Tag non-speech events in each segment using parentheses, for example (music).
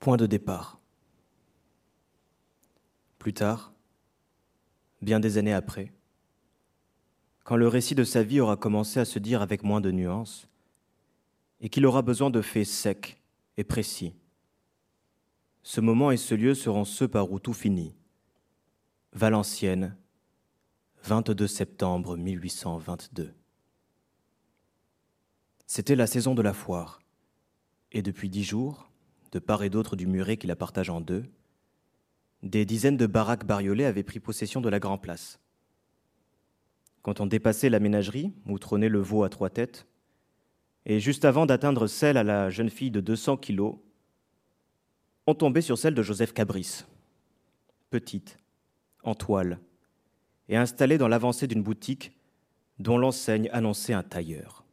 Point de départ. Plus tard, bien des années après, quand le récit de sa vie aura commencé à se dire avec moins de nuances, et qu'il aura besoin de faits secs et précis, ce moment et ce lieu seront ceux par où tout finit. Valenciennes, 22 septembre 1822. C'était la saison de la foire, et depuis dix jours, de part et d'autre du muret qui la partage en deux, des dizaines de baraques bariolées avaient pris possession de la Grand Place. Quand on dépassait la ménagerie, où trônait le veau à trois têtes, et juste avant d'atteindre celle à la jeune fille de 200 kilos, on tombait sur celle de Joseph Cabris, petite, en toile, et installée dans l'avancée d'une boutique dont l'enseigne annonçait un tailleur.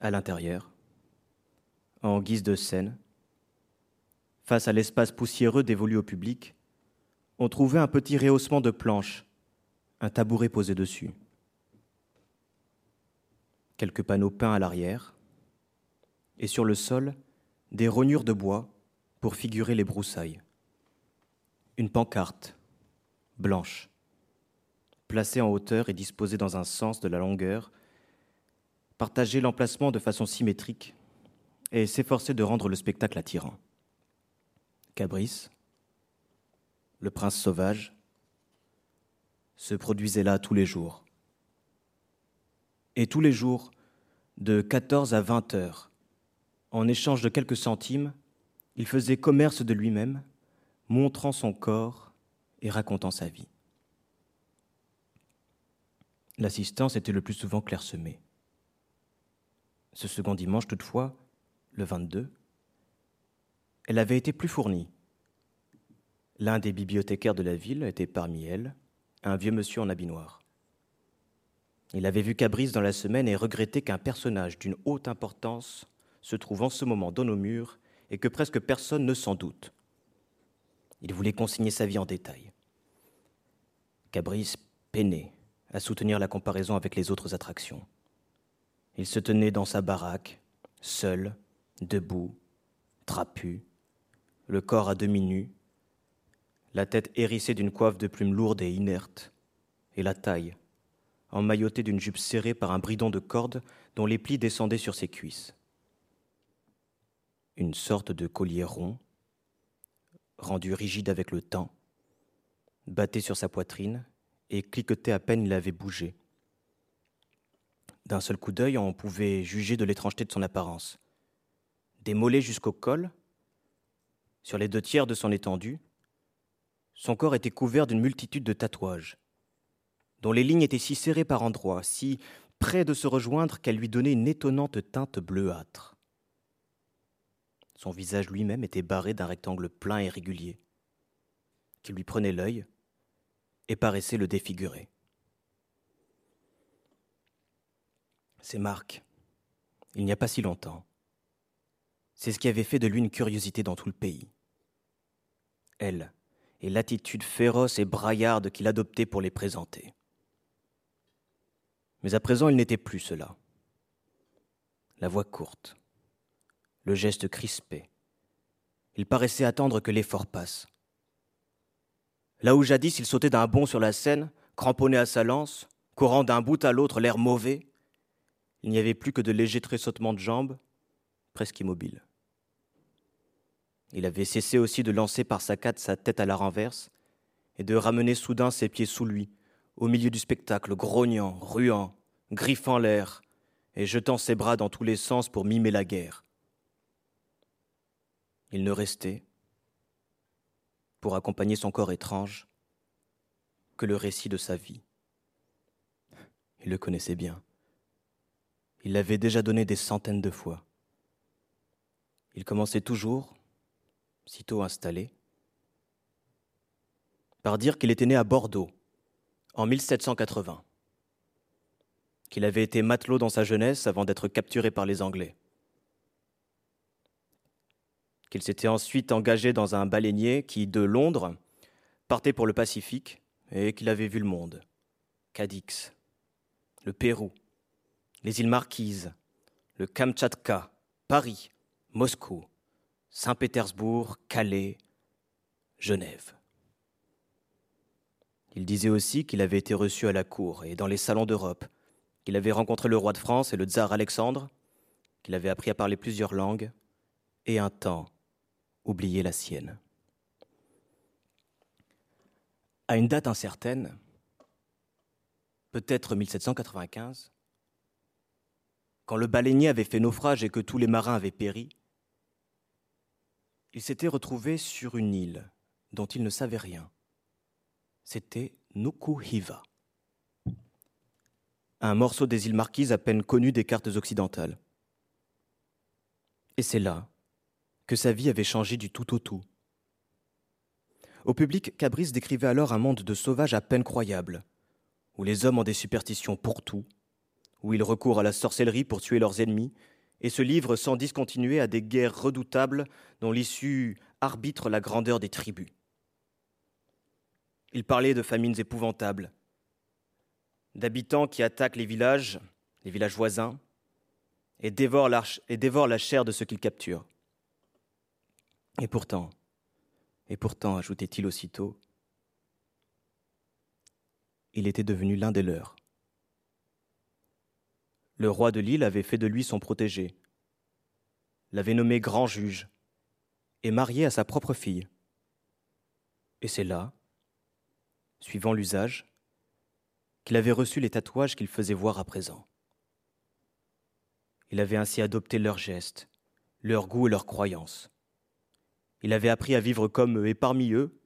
À l'intérieur, en guise de scène. Face à l'espace poussiéreux dévolu au public, on trouvait un petit rehaussement de planches, un tabouret posé dessus. Quelques panneaux peints à l'arrière, et sur le sol, des rognures de bois pour figurer les broussailles. Une pancarte, blanche, placée en hauteur et disposée dans un sens de la longueur, partageait l'emplacement de façon symétrique et s'efforçait de rendre le spectacle attirant. Cabris, le prince sauvage, se produisait là tous les jours. Et tous les jours, de 14 à 20 heures, en échange de quelques centimes, il faisait commerce de lui-même, montrant son corps et racontant sa vie. L'assistance était le plus souvent clairsemée. Ce second dimanche, toutefois, le 22, elle avait été plus fournie. L'un des bibliothécaires de la ville était parmi elles, un vieux monsieur en habit noir. Il avait vu Cabris dans la semaine et regretté qu'un personnage d'une haute importance se trouve en ce moment dans nos murs et que presque personne ne s'en doute. Il voulait consigner sa vie en détail. Cabris peinait à soutenir la comparaison avec les autres attractions. Il se tenait dans sa baraque, seul, debout, trapu, le corps à demi nu, la tête hérissée d'une coiffe de plumes lourdes et inertes, et la taille, emmaillotée d'une jupe serrée par un bridon de corde dont les plis descendaient sur ses cuisses. Une sorte de collier rond, rendu rigide avec le temps, battait sur sa poitrine et cliquetait à peine il avait bougé. D'un seul coup d'œil, on pouvait juger de l'étrangeté de son apparence des jusqu'au col, sur les deux tiers de son étendue, son corps était couvert d'une multitude de tatouages, dont les lignes étaient si serrées par endroits, si près de se rejoindre qu'elles lui donnaient une étonnante teinte bleuâtre. Son visage lui-même était barré d'un rectangle plein et régulier, qui lui prenait l'œil et paraissait le défigurer. Ces marques, il n'y a pas si longtemps, c'est ce qui avait fait de lui une curiosité dans tout le pays. Elle, et l'attitude féroce et braillarde qu'il adoptait pour les présenter. Mais à présent, il n'était plus cela. La voix courte, le geste crispé. Il paraissait attendre que l'effort passe. Là où jadis il sautait d'un bond sur la scène, cramponné à sa lance, courant d'un bout à l'autre l'air mauvais, il n'y avait plus que de légers tressautements de jambes, presque immobiles. Il avait cessé aussi de lancer par sa saccade sa tête à la renverse et de ramener soudain ses pieds sous lui, au milieu du spectacle, grognant, ruant, griffant l'air et jetant ses bras dans tous les sens pour mimer la guerre. Il ne restait, pour accompagner son corps étrange, que le récit de sa vie. Il le connaissait bien. Il l'avait déjà donné des centaines de fois. Il commençait toujours, sitôt installé, par dire qu'il était né à Bordeaux en 1780, qu'il avait été matelot dans sa jeunesse avant d'être capturé par les Anglais, qu'il s'était ensuite engagé dans un baleinier qui, de Londres, partait pour le Pacifique et qu'il avait vu le monde, Cadix, le Pérou, les îles Marquises, le Kamtchatka, Paris, Moscou, Saint-Pétersbourg, Calais, Genève. Il disait aussi qu'il avait été reçu à la cour et dans les salons d'Europe, qu'il avait rencontré le roi de France et le tsar Alexandre, qu'il avait appris à parler plusieurs langues et un temps oublié la sienne. À une date incertaine, peut-être 1795, quand le baleinier avait fait naufrage et que tous les marins avaient péri, il s'était retrouvé sur une île dont il ne savait rien. C'était Nukuhiva, un morceau des îles Marquises à peine connu des cartes occidentales. Et c'est là que sa vie avait changé du tout au tout. Au public, Cabris décrivait alors un monde de sauvages à peine croyable, où les hommes ont des superstitions pour tout, où ils recourent à la sorcellerie pour tuer leurs ennemis, et se livrent sans discontinuer à des guerres redoutables dont l'issue arbitre la grandeur des tribus. Il parlait de famines épouvantables, d'habitants qui attaquent les villages, les villages voisins, et dévorent, et dévorent la chair de ceux qu'ils capturent. Et pourtant, et pourtant, ajoutait-il aussitôt, il était devenu l'un des leurs. Le roi de l'île avait fait de lui son protégé, l'avait nommé grand juge et marié à sa propre fille. Et c'est là, suivant l'usage, qu'il avait reçu les tatouages qu'il faisait voir à présent. Il avait ainsi adopté leurs gestes, leurs goûts et leurs croyances. Il avait appris à vivre comme eux, et parmi eux,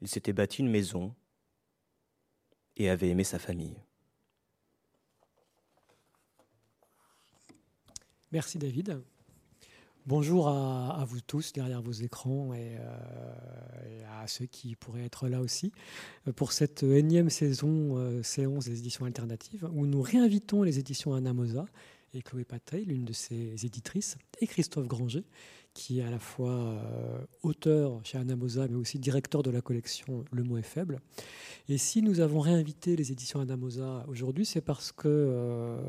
il s'était bâti une maison et avait aimé sa famille. Merci David. Bonjour à, vous tous derrière vos écrans et, euh, à ceux qui pourraient être là aussi pour cette énième saison euh, séance des éditions alternatives où nous réinvitons les éditions Anamosa et Chloé Patay, l'une de ses éditrices, et Christophe Granger, qui est à la fois euh, auteur chez Anamosa, mais aussi directeur de la collection Le mot est faible. Et si nous avons réinvité les éditions Anamosa aujourd'hui, c'est parce que, euh,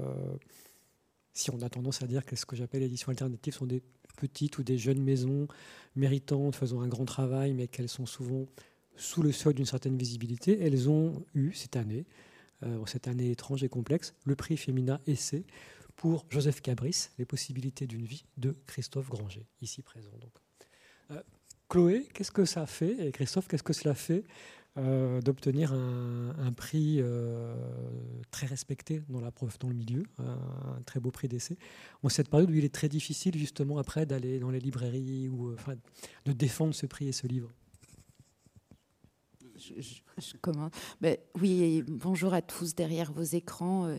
si on a tendance à dire que ce que j'appelle éditions alternatives sont des petites ou des jeunes maisons méritantes, faisant un grand travail, mais qu'elles sont souvent sous le seuil d'une certaine visibilité, elles ont eu cette année, euh, cette année étrange et complexe, le prix Femina Essai pour Joseph Cabris, Les possibilités d'une vie de Christophe Granger, ici présent. Donc. Euh, Chloé, qu'est-ce que ça fait? Et Christophe, qu'est-ce que cela fait? Euh, d'obtenir un, prix euh, très respecté dans, la, dans le milieu, un, très beau prix d'essai, en cette période où il est très difficile justement après d'aller dans les librairies ou enfin, de défendre ce prix et ce livre. Je, commence. Ben, oui, bonjour à tous derrière vos écrans.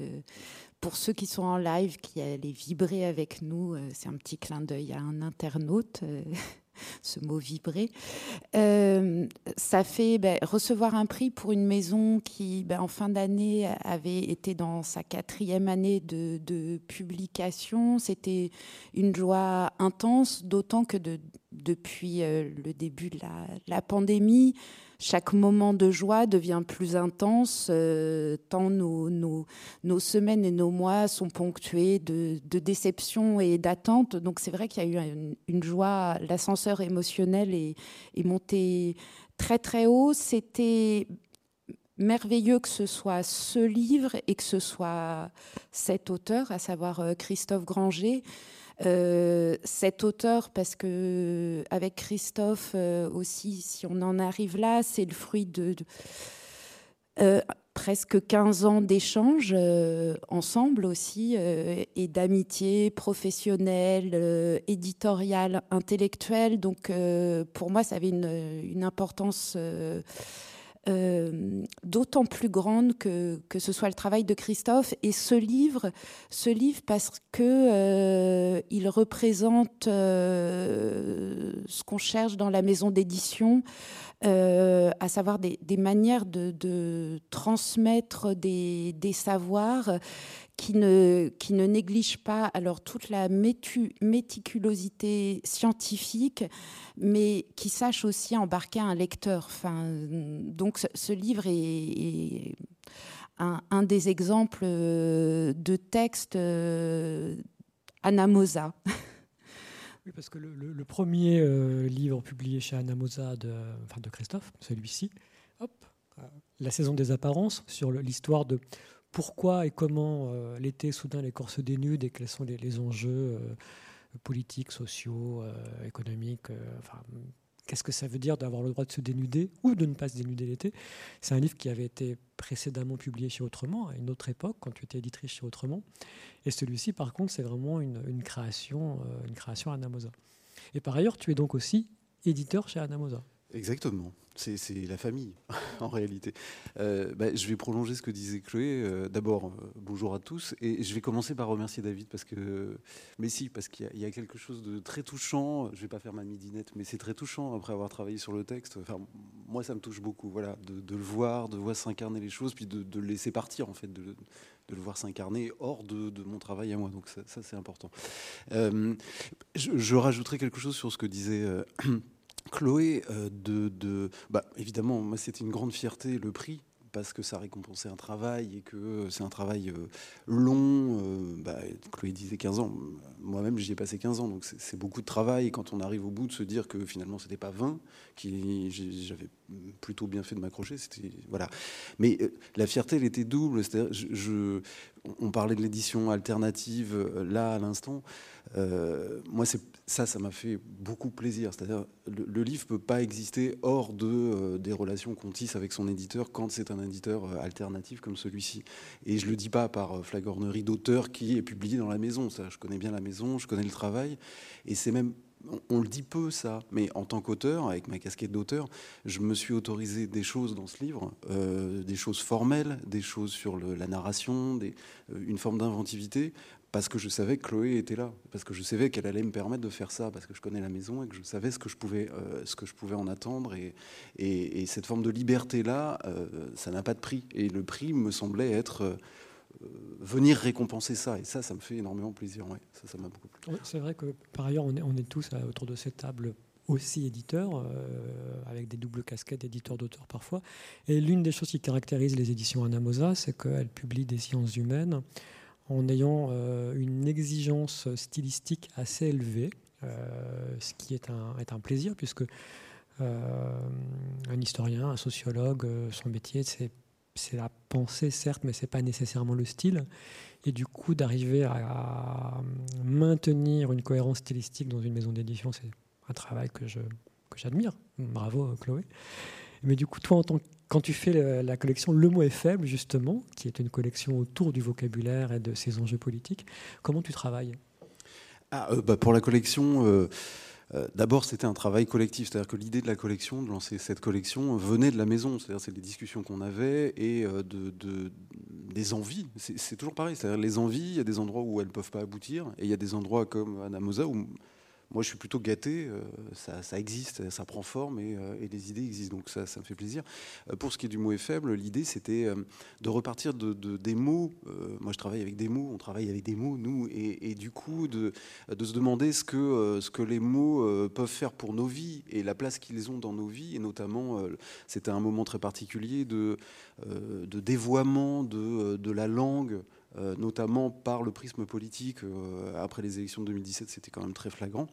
Pour ceux qui sont en live, qui allaient vibrer avec nous, euh, c'est un petit clin d'œil à un internaute, euh, (laughs) ce mot vibrer. Euh, ça fait ben, recevoir un prix pour une maison qui, ben, en fin d'année, avait été dans sa quatrième année de, publication. C'était une joie intense, d'autant que depuis le début de la pandémie, chaque moment de joie devient plus intense, euh, tant nos, semaines et nos mois sont ponctués de, de déception et d'attente. Donc c'est vrai qu'il y a eu une, joie, l'ascenseur émotionnel est, est monté très très haut. C'était merveilleux que ce soit ce livre et que ce soit cet auteur, à savoir euh, Christophe Granger. Euh, cet auteur, parce que avec Christophe euh, aussi, si on en arrive là, c'est le fruit de, euh, presque 15 ans d'échanges ensemble aussi, et d'amitié professionnelle, éditoriale, intellectuelle. Donc pour moi, ça avait une, une importance euh, d'autant plus grande que, ce soit le travail de Christophe. Et ce livre, ce livre parce que euh, représente euh, ce qu'on cherche dans la maison d'édition, à savoir des, manières de, transmettre des savoirs qui ne, néglige pas alors toute la méticulosité scientifique, mais qui sache aussi embarquer un lecteur. Enfin, donc ce, livre est, un, des exemples de texte euh, anamosa. Oui, parce que le, premier euh, livre publié chez Anamosa de, enfin de Christophe, celui-ci, hop, euh, La saison des apparences, sur l'histoire de pourquoi et comment euh, l'été soudain les corps se dénudent et quels sont les, enjeux politiques, sociaux, économiques, enfin, qu'est-ce que ça veut dire d'avoir le droit de se dénuder ou de ne pas se dénuder l'été? C'est un livre qui avait été précédemment publié chez Autrement, à une autre époque, quand tu étais éditrice chez Autrement. Et celui-ci, par contre, c'est vraiment une, création, euh, une création Anamosa. Et par ailleurs, tu es donc aussi éditeur chez Anamosa. Exactement. C'est la famille, (laughs) en réalité. Euh, bah, je vais prolonger ce que disait Chloé. Euh, d'abord, euh, bonjour à tous. Et je vais commencer par remercier David, parce que. Mais si, parce qu'il y, a quelque chose de très touchant. Je ne vais pas faire ma midinette, mais c'est très touchant après avoir travaillé sur le texte. Enfin, moi, ça me touche beaucoup. Voilà, de, le voir, de voir s'incarner les choses, puis de, le laisser partir, en fait, de, le voir s'incarner hors de, mon travail à moi. Donc, ça, c'est important. Je, je, rajouterai quelque chose sur ce que disait. (clears throat) Chloé, euh, de, bah, évidemment, moi c'était une grande fierté le prix parce que ça récompensait un travail et que c'est un travail euh, long. Euh, bah, Chloé disait 15 ans, moi-même j'y ai passé 15 ans, donc c'est beaucoup de travail. Et quand on arrive au bout de se dire que finalement c'était pas 20, j'avais plutôt bien fait de m'accrocher, c'était voilà. Mais la fierté, elle était double. On parlait de l'édition alternative là à l'instant. Moi, c'est ça, ça m'a fait beaucoup plaisir. C'est-à-dire, le, livre peut pas exister hors de euh, des relations qu'on tisse avec son éditeur quand c'est un éditeur euh, alternatif comme celui-ci. Et je le dis pas par euh, flagornerie d'auteur qui est publié dans la maison. Ça, je connais bien la maison, je connais le travail, et c'est même on, le dit peu ça, mais en tant qu'auteur, avec ma casquette d'auteur, je me suis autorisé des choses dans ce livre, des choses formelles, des choses sur la narration, une forme d'inventivité, parce que je savais que Chloé était là, parce que je savais qu'elle allait me permettre de faire ça, parce que je connais la maison et que je savais ce que je pouvais, euh, ce que je pouvais en attendre. Et, et, cette forme de liberté-là, euh, ça n'a pas de prix. Et le prix me semblait être euh, venir récompenser ça. Et ça, ça me fait énormément plaisir. Ça, ça m'a beaucoup plu. c'est vrai que par ailleurs, on est, tous autour de cette table aussi éditeurs, avec des doubles casquettes d'éditeurs d'auteurs parfois. Et l'une des choses qui caractérise les éditions Anamosa, c'est qu'elles publient des sciences humaines en ayant euh, une exigence stylistique assez élevée, euh, ce qui est un, est un plaisir puisque euh, un historien, un sociologue, son métier, c'est c'est la pensée, certes, mais c'est pas nécessairement le style. Et du coup, d'arriver à, maintenir une cohérence stylistique dans une maison d'édition, c'est un travail que je que j'admire. Bravo, Chloé. Mais du coup, toi, en tant quand tu fais la collection Le mot est faible, justement, qui est une collection autour du vocabulaire et de ses enjeux politiques, comment tu travailles? Ah, euh, bah, Pour la collection, euh, euh, d'abord c'était un travail collectif. C'est-à-dire que l'idée de la collection, de lancer cette collection, venait de la maison. C'est-à-dire c'est des discussions qu'on avait et de, des envies. C'est toujours pareil. C'est-à-dire les envies, il y a des endroits où elles ne peuvent pas aboutir et il y a des endroits comme Anamosa où moi, je suis plutôt gâté. Euh, ça, existe, ça prend forme euh, et, les idées existent. Donc, ça, me fait plaisir. Euh, pour ce qui est du mot est faible, l'idée, c'était de repartir de, des mots. moi, je travaille avec des mots, on travaille avec des mots, nous. Et, du coup, de, se demander ce que, les mots peuvent faire pour nos vies et la place qu'ils ont dans nos vies. Et notamment, c'était un moment très particulier de, de dévoiement de, de la langue. notamment par le prisme politique. après les élections de 2017, c'était quand même très flagrant.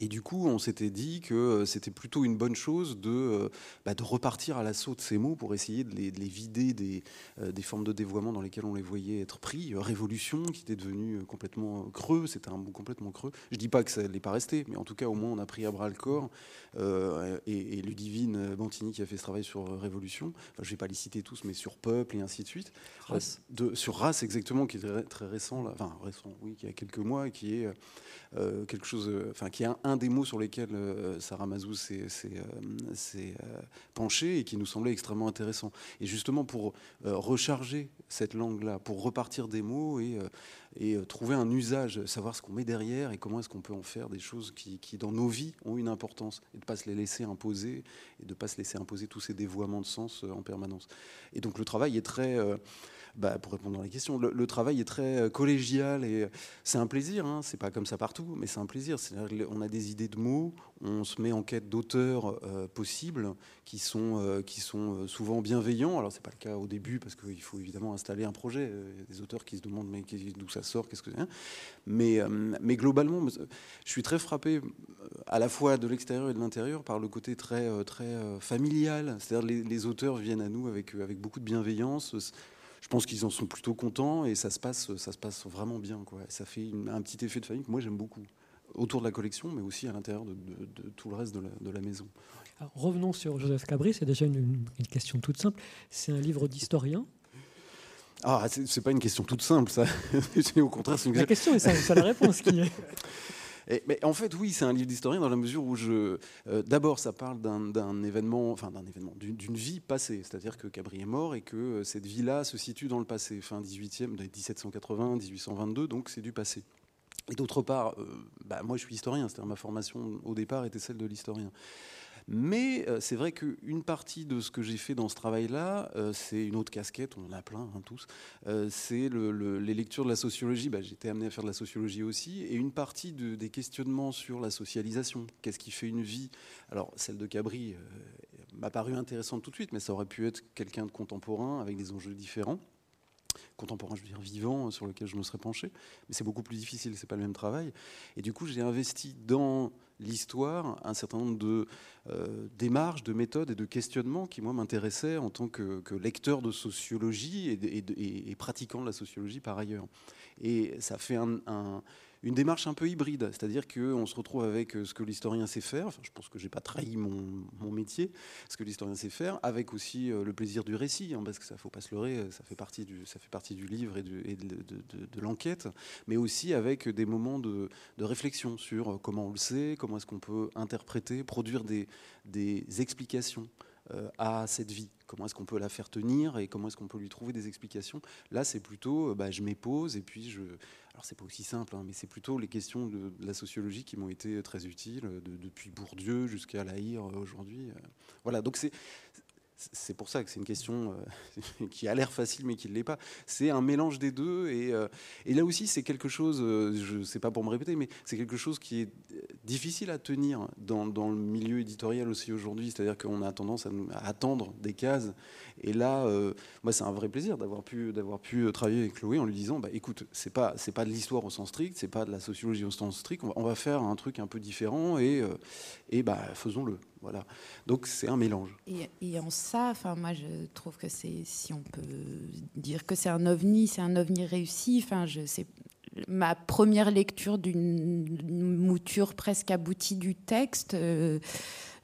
Et du coup, on s'était dit que euh, c'était plutôt une bonne chose de, euh, bah, de repartir à l'assaut de ces mots pour essayer de les, vider des, euh, des, formes de dévoiement dans lesquelles on les voyait être pris. Révolution, qui était devenu complètement creux, c'était un mot complètement creux. Je ne dis pas que ça ne l'est pas resté, mais en tout cas, au moins, on a pris à bras le corps. Et, Ludivine Bantini, qui a fait ce travail sur Révolution, je ne vais pas les citer tous, mais sur Peuple et ainsi de suite. Race. De, sur Race, exactement, qui est très, très récent, là, enfin récent, oui, qui a quelques mois, et qui est quelque chose, enfin, qui un, des mots sur lesquels euh, Sarah Mazou s'est euh, euh, penchée et qui nous semblait extrêmement intéressant. Et justement pour recharger cette langue-là, pour repartir des mots et, et trouver un usage, savoir ce qu'on met derrière et comment est-ce qu'on peut en faire des choses qui, dans nos vies, ont une importance et de ne pas se les laisser imposer et de ne pas se laisser imposer tous ces dévoiements de sens en permanence. Et donc le travail est très... bah, pour répondre à la question, le, travail est très collégial et c'est un plaisir. Hein, c'est pas comme ça partout, mais c'est un plaisir. On a des idées de mots, on se met en quête d'auteurs possibles qui sont, qui sont souvent bienveillants. Alors c'est pas le cas au début parce qu'il faut évidemment installer un projet. Il y a des auteurs qui se demandent mais d'où ça sort, qu'est-ce que c'est. Mais, mais globalement, je suis très frappé à la fois de l'extérieur et de l'intérieur par le côté très, euh, très euh, familial. C'est-à-dire les, les auteurs viennent à nous avec, euh, avec beaucoup de bienveillance. Je pense qu'ils en sont plutôt contents et ça se passe, ça se passe vraiment bien. Quoi. Ça fait un petit effet de famille que moi j'aime beaucoup autour de la collection, mais aussi à l'intérieur de, tout le reste de la, de la maison. revenons sur Joseph Cabri, c'est déjà une, une, question toute simple. C'est un livre d'historien? Ah, c'est pas une question toute simple, ça. (laughs) Au contraire, c'est une La question, et c'est la réponse qui est. (laughs) mais en fait, oui, c'est un livre d'historien dans la mesure où je. Euh, d'abord, ça parle d'un événement, enfin d'un événement, d'une vie passée. C'est-à-dire que Cabri est mort et que euh, cette vie-là se situe dans le passé, fin 18e, 1780, 1822, donc c'est du passé. Et d'autre part, euh, bah, moi je suis historien, c'est-à-dire ma formation au départ était celle de l'historien. Mais euh, c'est vrai qu'une partie de ce que j'ai fait dans ce travail-là, euh, c'est une autre casquette, on en a plein, hein, tous, euh, c'est les lectures de la sociologie. Bah, J'étais amené à faire de la sociologie aussi, et une partie des questionnements sur la socialisation. Qu'est-ce qui fait une vie? Alors, celle de Cabri m'a paru intéressante tout de suite, mais ça aurait pu être quelqu'un de contemporain avec des enjeux différents contemporain, je veux dire vivant, sur lequel je me serais penché. Mais c'est beaucoup plus difficile, c'est pas le même travail. Et du coup, j'ai investi dans l'histoire un certain nombre de euh, démarches, de méthodes et de questionnements qui, moi, m'intéressaient en tant que, lecteur de sociologie et, pratiquant la sociologie par ailleurs. Et ça fait un une démarche un peu hybride, c'est-à-dire qu'on se retrouve avec euh, ce que l'historien sait faire, je pense que j'ai pas trahi mon, métier, ce que l'historien sait faire, avec aussi euh, le plaisir du récit, hein, parce que ça faut pas se leurrer, ça fait partie du, ça fait partie du livre et, de, l'enquête, mais aussi avec des moments de, réflexion sur euh, comment on le sait, comment est-ce qu'on peut interpréter, produire des explications à cette vie Comment est-ce qu'on peut la faire tenir et comment est-ce qu'on peut lui trouver des explications? Là, c'est plutôt, bah, je m'épose et puis je, alors c'est pas aussi simple, hein, mais c'est plutôt les questions de, la sociologie qui m'ont été très utiles, depuis Bourdieu jusqu'à euh, aujourd'hui. Euh. Voilà, donc c'est c'est pour ça que c'est une question euh, (laughs) qui a l'air facile mais qui ne l'est pas. C'est un mélange des deux et, et là aussi c'est quelque chose, je ne sais pas pour me répéter, mais c'est quelque chose qui est difficile à tenir dans, le milieu éditorial aussi aujourd'hui. C'est-à-dire qu'on a tendance à, attendre des cases et là, euh, moi, c'est un vrai plaisir d'avoir pu, travailler avec Chloé en lui disant, bah, écoute, c'est pas, pas de l'histoire au sens strict, c'est pas de la sociologie au sens strict. On va, faire un truc un peu différent et, euh, et bah, faisons-le. Donc c'est un mélange. Et, en ça, enfin moi je trouve que c'est, si on peut dire que c'est un ovni, c'est un ovni réussi. Enfin, je ma première lecture d'une mouture presque aboutie du texte. Euh,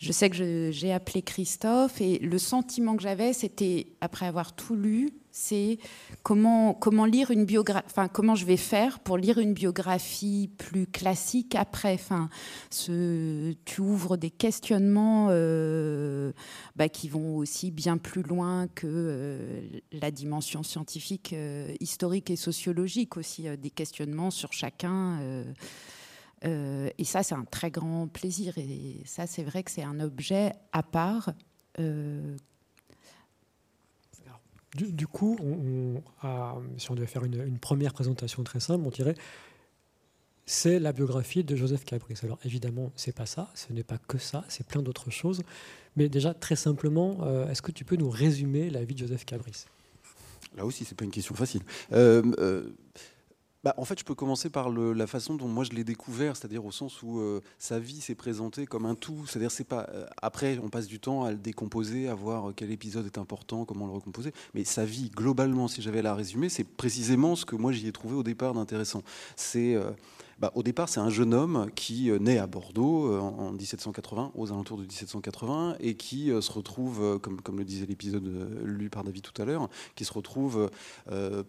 je sais que j'ai appelé Christophe et le sentiment que j'avais, c'était, après avoir tout lu, c'est comment, comment lire une biographie, enfin, comment je vais faire pour lire une biographie plus classique après. Enfin, ce, tu ouvres des questionnements euh, bah, qui vont aussi bien plus loin que euh, la dimension scientifique, euh, historique et sociologique aussi, des questionnements sur chacun. Euh, et ça, c'est un très grand plaisir. Et ça, c'est vrai que c'est un objet à part. Euh, du, coup, on, si on devait faire une, première présentation très simple, on dirait c'est la biographie de Joseph Cabris. Alors évidemment, c'est pas ça, ce n'est pas que ça, c'est plein d'autres choses. Mais déjà, très simplement, euh, est-ce que tu peux nous résumer la vie de Joseph Cabris Là aussi, c'est pas une question facile bah, en fait, je peux commencer par la façon dont moi je l'ai découvert, c'est-à-dire au sens où euh, sa vie s'est présentée comme un tout. C'est-à-dire, c'est pas. Euh, après, on passe du temps à le décomposer, à voir quel épisode est important, comment le recomposer. Mais sa vie, globalement, si j'avais à la résumer, c'est précisément ce que moi j'y ai trouvé au départ d'intéressant. C'est euh, bah, au départ, c'est un jeune homme qui euh, naît à Bordeaux euh, en 1780, aux alentours de 1780, et qui euh, se retrouve, comme, le disait l'épisode lu par David tout à l'heure, qui se retrouve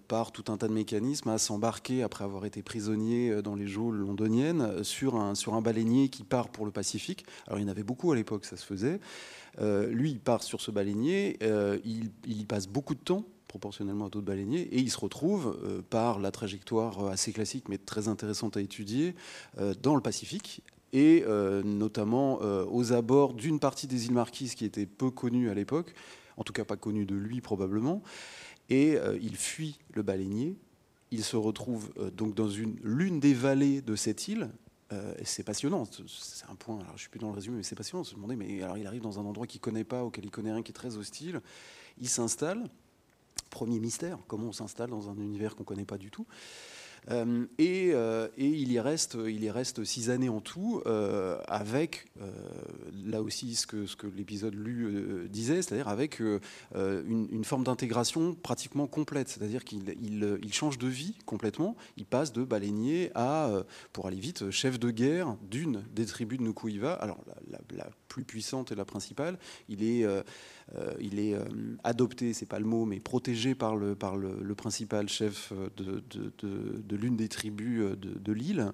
par tout un tas de mécanismes à s'embarquer, après avoir été prisonnier dans les geôles londoniennes, sur un, sur un baleinier qui part pour le Pacifique. Alors il y en avait beaucoup à l'époque, ça se faisait. lui, il part sur ce baleinier, il y passe beaucoup de temps proportionnellement à d'autres baleiniers, et il se retrouve, euh, par la trajectoire assez classique mais très intéressante à étudier, euh, dans le Pacifique, et euh, notamment aux abords d'une partie des îles Marquises qui était peu connue à l'époque, en tout cas pas connue de lui probablement, Et il fuit le baleinier. Il se retrouve donc dans une l'une des vallées de cette île, c'est passionnant, c'est un point, alors je suis plus dans le résumé, mais c'est passionnant de se demander, mais alors il arrive dans un endroit qu'il connaît pas, auquel il connaît rien, qui est très hostile, il s'installe, premier mystère, comment on s'installe dans un univers qu'on ne connaît pas du tout. Euh, euh, et, il, y reste, il y reste six années en tout, euh, avec, là aussi, ce que, ce que l'épisode lu disait, c'est-à-dire avec une, forme d'intégration pratiquement complète. C'est-à-dire qu'il il, change de vie complètement. Il passe de baleinier à, pour aller vite, chef de guerre d'une des tribus de Nukuiva. Alors, la, la, plus puissante et la principale. Il est il est euh, adopté, c'est pas le mot, mais protégé par le, par le, principal chef de, de, l'une des tribus de, l'île.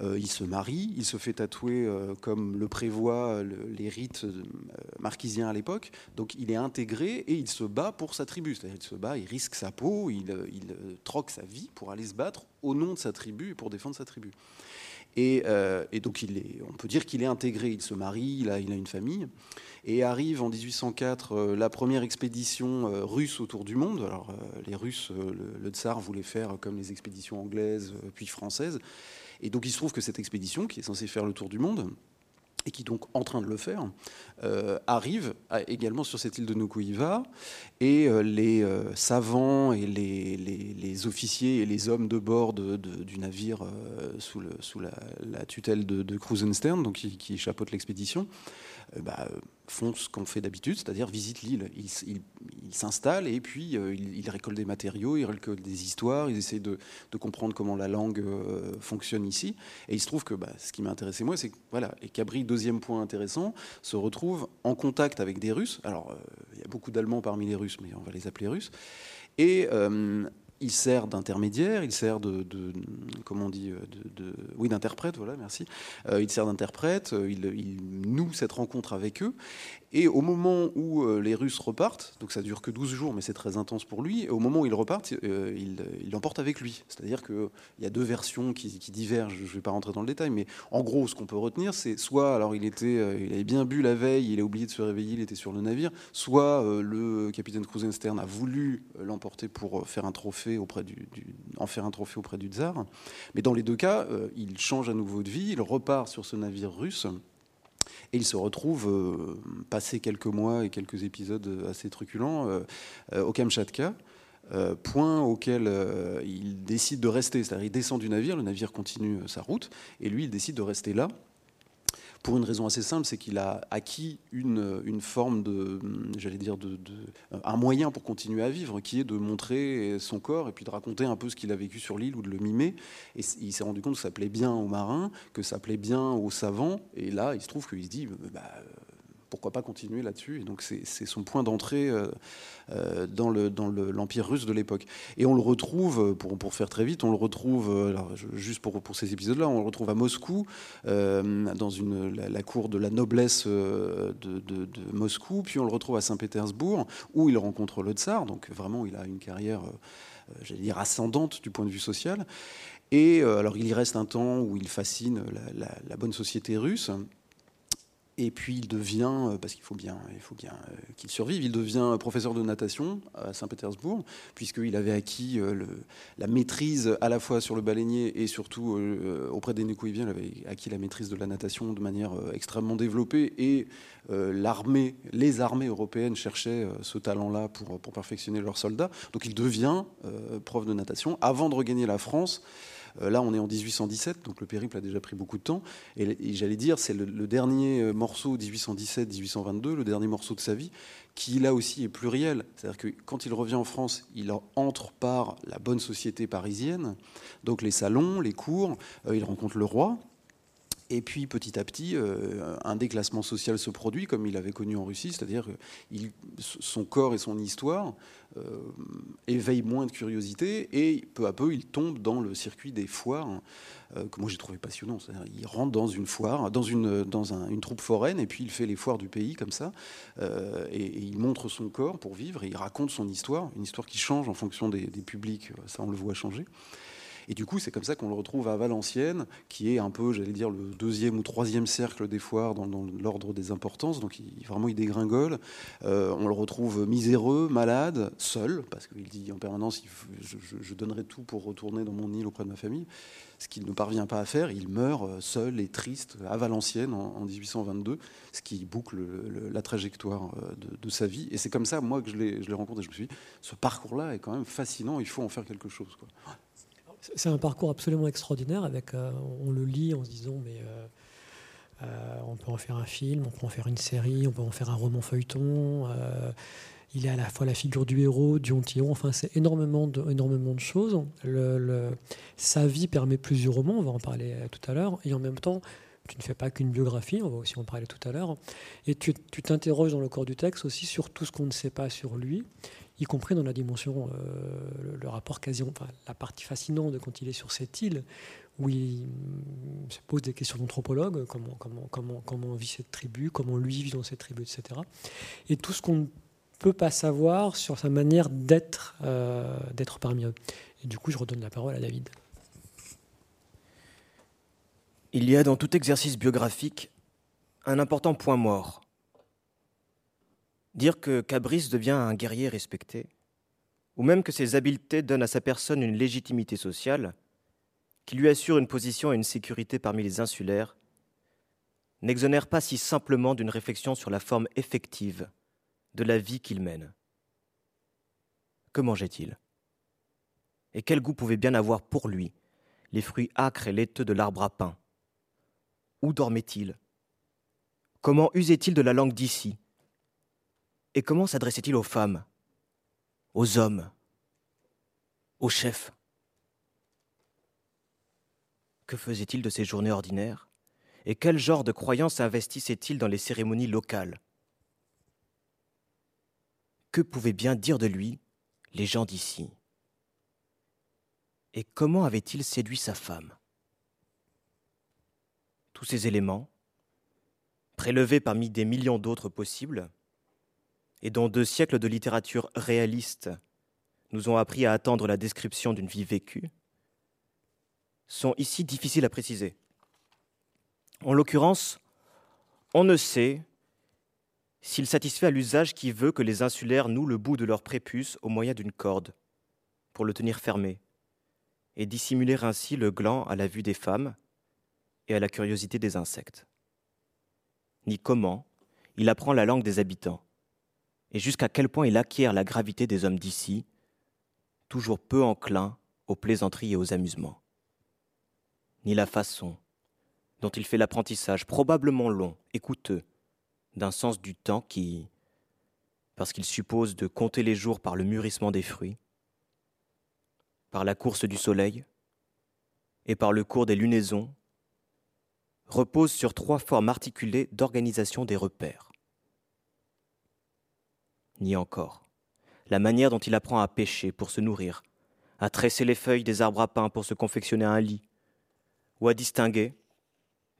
Euh, il se marie, il se fait tatouer comme le prévoient les rites marquisiens à l'époque. Donc il est intégré et il se bat pour sa tribu. C'est-à-dire il se bat, il risque sa peau, il, il, troque sa vie pour aller se battre au nom de sa tribu et pour défendre sa tribu. Et, et donc il est, on peut dire qu'il est intégré, il se marie, il a, une famille. Et arrive en 1804 euh, la première expédition euh, russe autour du monde. Alors euh, les Russes, le, tsar voulait faire comme les expéditions anglaises puis françaises. Et donc il se trouve que cette expédition, qui est censée faire le tour du monde, et qui donc en train de le faire, arrive également sur cette île de Nukuiva. Et les savants et les, officiers et les hommes de bord du navire sous, la, tutelle de, de Krusenstern, donc qui, qui chapeaute l'expédition, bah, font ce qu'on fait d'habitude, c'est-à-dire visitent l'île. Ils s'installent et puis euh, ils, récoltent des matériaux, ils récoltent des histoires, ils essaient de, comprendre comment la langue euh, fonctionne ici. Et il se trouve que bah, ce qui m'a intéressé moi, c'est que voilà, et Cabri, deuxième point intéressant, se retrouve en contact avec des Russes. Alors euh, il y a beaucoup d'Allemands parmi les Russes, mais on va les appeler Russes. Et il sert d'intermédiaire, il sert de, comment on dit, de, oui, d'interprète, voilà, merci. Euh, il sert d'interprète, euh, il, noue cette rencontre avec eux, et au moment où euh, les Russes repartent, donc ça dure que 12 jours, mais c'est très intense pour lui, au moment où ils repartent, euh, il l'emporte avec lui. C'est-à-dire qu'il y a deux versions qui, divergent, je ne vais pas rentrer dans le détail, mais en gros, ce qu'on peut retenir, c'est soit alors euh, il avait bien bu la veille, il a oublié de se réveiller, il était sur le navire, soit le capitaine Krusenstern a voulu l'emporter pour faire un trophée auprès du, en faire un trophée auprès du tsar. Mais dans les deux cas, il change à nouveau de vie, il repart sur ce navire russe. Et il se retrouve, euh, passé quelques mois et quelques épisodes assez truculents, euh, euh, au Kamchatka. point auquel il décide de rester, c'est-à-dire il descend du navire, le navire continue sa route, et lui il décide de rester là pour une raison assez simple, c'est qu'il a acquis une, une forme de, j'allais dire, de, un moyen pour continuer à vivre, qui est de montrer son corps et puis de raconter un peu ce qu'il a vécu sur l'île ou de le mimer. Et il s'est rendu compte que ça plaît bien aux marins, que ça plaît bien aux savants. Et là, il se trouve qu'il se dit, bah, pourquoi pas continuer là-dessus Et donc c'est son point d'entrée euh, euh, dans l'Empire russe de l'époque. Et on le retrouve, pour, faire très vite, on le retrouve, euh, juste pour, ces épisodes-là, on le retrouve à Moscou, dans la, cour de la noblesse de, Moscou, puis on le retrouve à Saint-Pétersbourg, où il rencontre le tsar, donc vraiment il a une carrière, j'allais dire, ascendante du point de vue social. Et alors il y reste un temps où il fascine la bonne société russe. Et puis il devient, euh, parce qu'il faut bien, euh, qu'il survive, il devient professeur de natation à Saint-Pétersbourg, puisqu'il avait acquis euh, la maîtrise à la fois sur le baleinier et surtout auprès des Nécoïviens, il avait acquis la maîtrise de la natation de manière extrêmement développée et l'armée, les armées européennes cherchaient ce talent-là pour, pour perfectionner leurs soldats. Donc il devient prof de natation avant de regagner la France. Euh, là, on est en 1817, donc le périple a déjà pris beaucoup de temps. Et, j'allais dire, c'est le, dernier euh, morceau 1817-1822, le dernier morceau de sa vie, qui là aussi est pluriel. C'est-à-dire que quand il revient en France, il entre par la bonne société parisienne, donc les salons, les cours, euh, il rencontre le roi. Et puis petit à petit, un déclassement social se produit, comme il avait connu en Russie, c'est-à-dire son corps et son histoire euh, éveille moins de curiosité et peu à peu il tombe dans le circuit des foires euh, que moi j'ai trouvé passionnant. Il rentre dans une foire, dans, une, troupe foraine et puis il fait les foires du pays comme ça euh, et, il montre son corps pour vivre et il raconte son histoire, une histoire qui change en fonction des, publics, ça on le voit changer. Et du coup, c'est comme ça qu'on le retrouve à Valenciennes, qui est un peu, j'allais dire, le deuxième ou troisième cercle des foires dans, l'ordre des importances. Donc vraiment, il dégringole. Euh, on le retrouve miséreux, malade, seul, parce qu'il dit en permanence, je, je donnerai tout pour retourner dans mon île auprès de ma famille ce qu'il ne parvient pas à faire. Il meurt euh, seul et triste à Valenciennes en, 1822, ce qui boucle la trajectoire euh, de, sa vie. Et c'est comme ça, moi, que je l'ai rencontré. Je me suis dit, ce parcours-là est quand même fascinant, il faut en faire quelque chose. C'est un parcours absolument extraordinaire. Avec, euh, on le lit en se disant, mais on peut en faire un film, on peut en faire une série, on peut en faire un roman feuilleton. Il est à la fois la figure du héros, du hantillon, enfin c'est énormément de, énormément de choses. Sa vie permet plusieurs romans, on va en parler euh, tout à l'heure, et en même temps, tu ne fais pas qu'une biographie, on va aussi en parler tout à l'heure, et tu t'interroges dans le corps du texte aussi sur tout ce qu'on ne sait pas sur lui, y compris dans la dimension, euh, le, rapport quasi, enfin, la partie fascinante de quand il est sur cette île, où il se pose des questions d'anthropologue, comment, comment, comment, comment vit cette tribu, comment lui vit dans cette tribu, etc. Et tout ce qu'on peut pas savoir sur sa manière d'être euh, d'être parmi eux. Et du coup, je redonne la parole à David. Il y a dans tout exercice biographique un important point mort. Dire que Cabris devient un guerrier respecté, ou même que ses habiletés donnent à sa personne une légitimité sociale, qui lui assure une position et une sécurité parmi les insulaires, n'exonère pas si simplement d'une réflexion sur la forme effective de la vie qu'il mène. Que mangeait-il? Et quel goût pouvait bien avoir pour lui les fruits âcres et laiteux de l'arbre à pain? Où dormait-il? Comment usait-il de la langue d'ici? Et comment s'adressait-il aux femmes Aux hommes Aux chefs? Que faisait-il de ses journées ordinaires? Et quel genre de croyances investissait-il dans les cérémonies locales? Que pouvaient bien dire de lui les gens d'ici? Et comment avait-il séduit sa femme? Tous ces éléments, prélevés parmi des millions d'autres possibles, et dont deux siècles de littérature réaliste nous ont appris à attendre la description d'une vie vécue, sont ici difficiles à préciser. En l'occurrence, on ne sait s'il satisfait à l'usage qui veut que les insulaires nouent le bout de leur prépuce au moyen d'une corde, pour le tenir fermé, et dissimuler ainsi le gland à la vue des femmes et à la curiosité des insectes. Ni comment il apprend la langue des habitants, et jusqu'à quel point il acquiert la gravité des hommes d'ici, toujours peu enclins aux plaisanteries et aux amusements. Ni la façon dont il fait l'apprentissage, probablement long et coûteux, d'un sens du temps qui, parce qu'il suppose de compter les jours par le mûrissement des fruits, par la course du soleil et par le cours des lunaisons, repose sur trois formes articulées d'organisation des repères. Ni encore la manière dont il apprend à pêcher pour se nourrir, à tresser les feuilles des arbres à pain pour se confectionner un lit, ou à distinguer,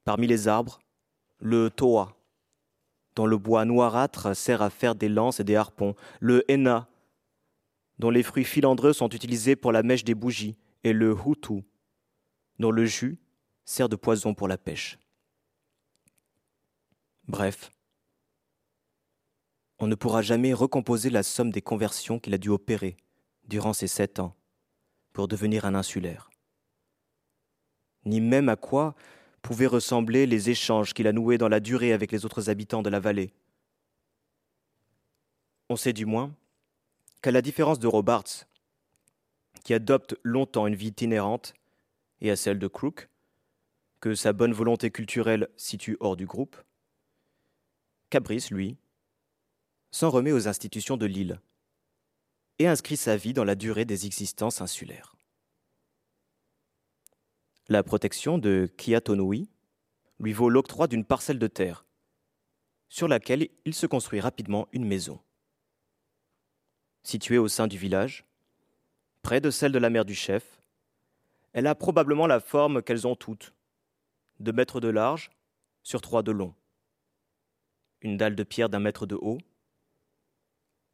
parmi les arbres, le toa, dont le bois noirâtre sert à faire des lances et des harpons, le henna, dont les fruits filandreux sont utilisés pour la mèche des bougies, et le hutu, dont le jus sert de poison pour la pêche. Bref, on ne pourra jamais recomposer la somme des conversions qu'il a dû opérer durant ces sept ans pour devenir un insulaire, ni même à quoi pouvaient ressembler les échanges qu'il a noués dans la durée avec les autres habitants de la vallée. On sait du moins qu'à la différence de Robarts, qui adopte longtemps une vie itinérante, et à celle de Crook, que sa bonne volonté culturelle situe hors du groupe, Cabris, lui, s'en remet aux institutions de l'île et inscrit sa vie dans la durée des existences insulaires. La protection de Kiatonui lui vaut l'octroi d'une parcelle de terre, sur laquelle il se construit rapidement une maison. Située au sein du village, près de celle de la mère du chef, elle a probablement la forme qu'elles ont toutes, deux mètres de large sur trois de long, une dalle de pierre d'un mètre de haut,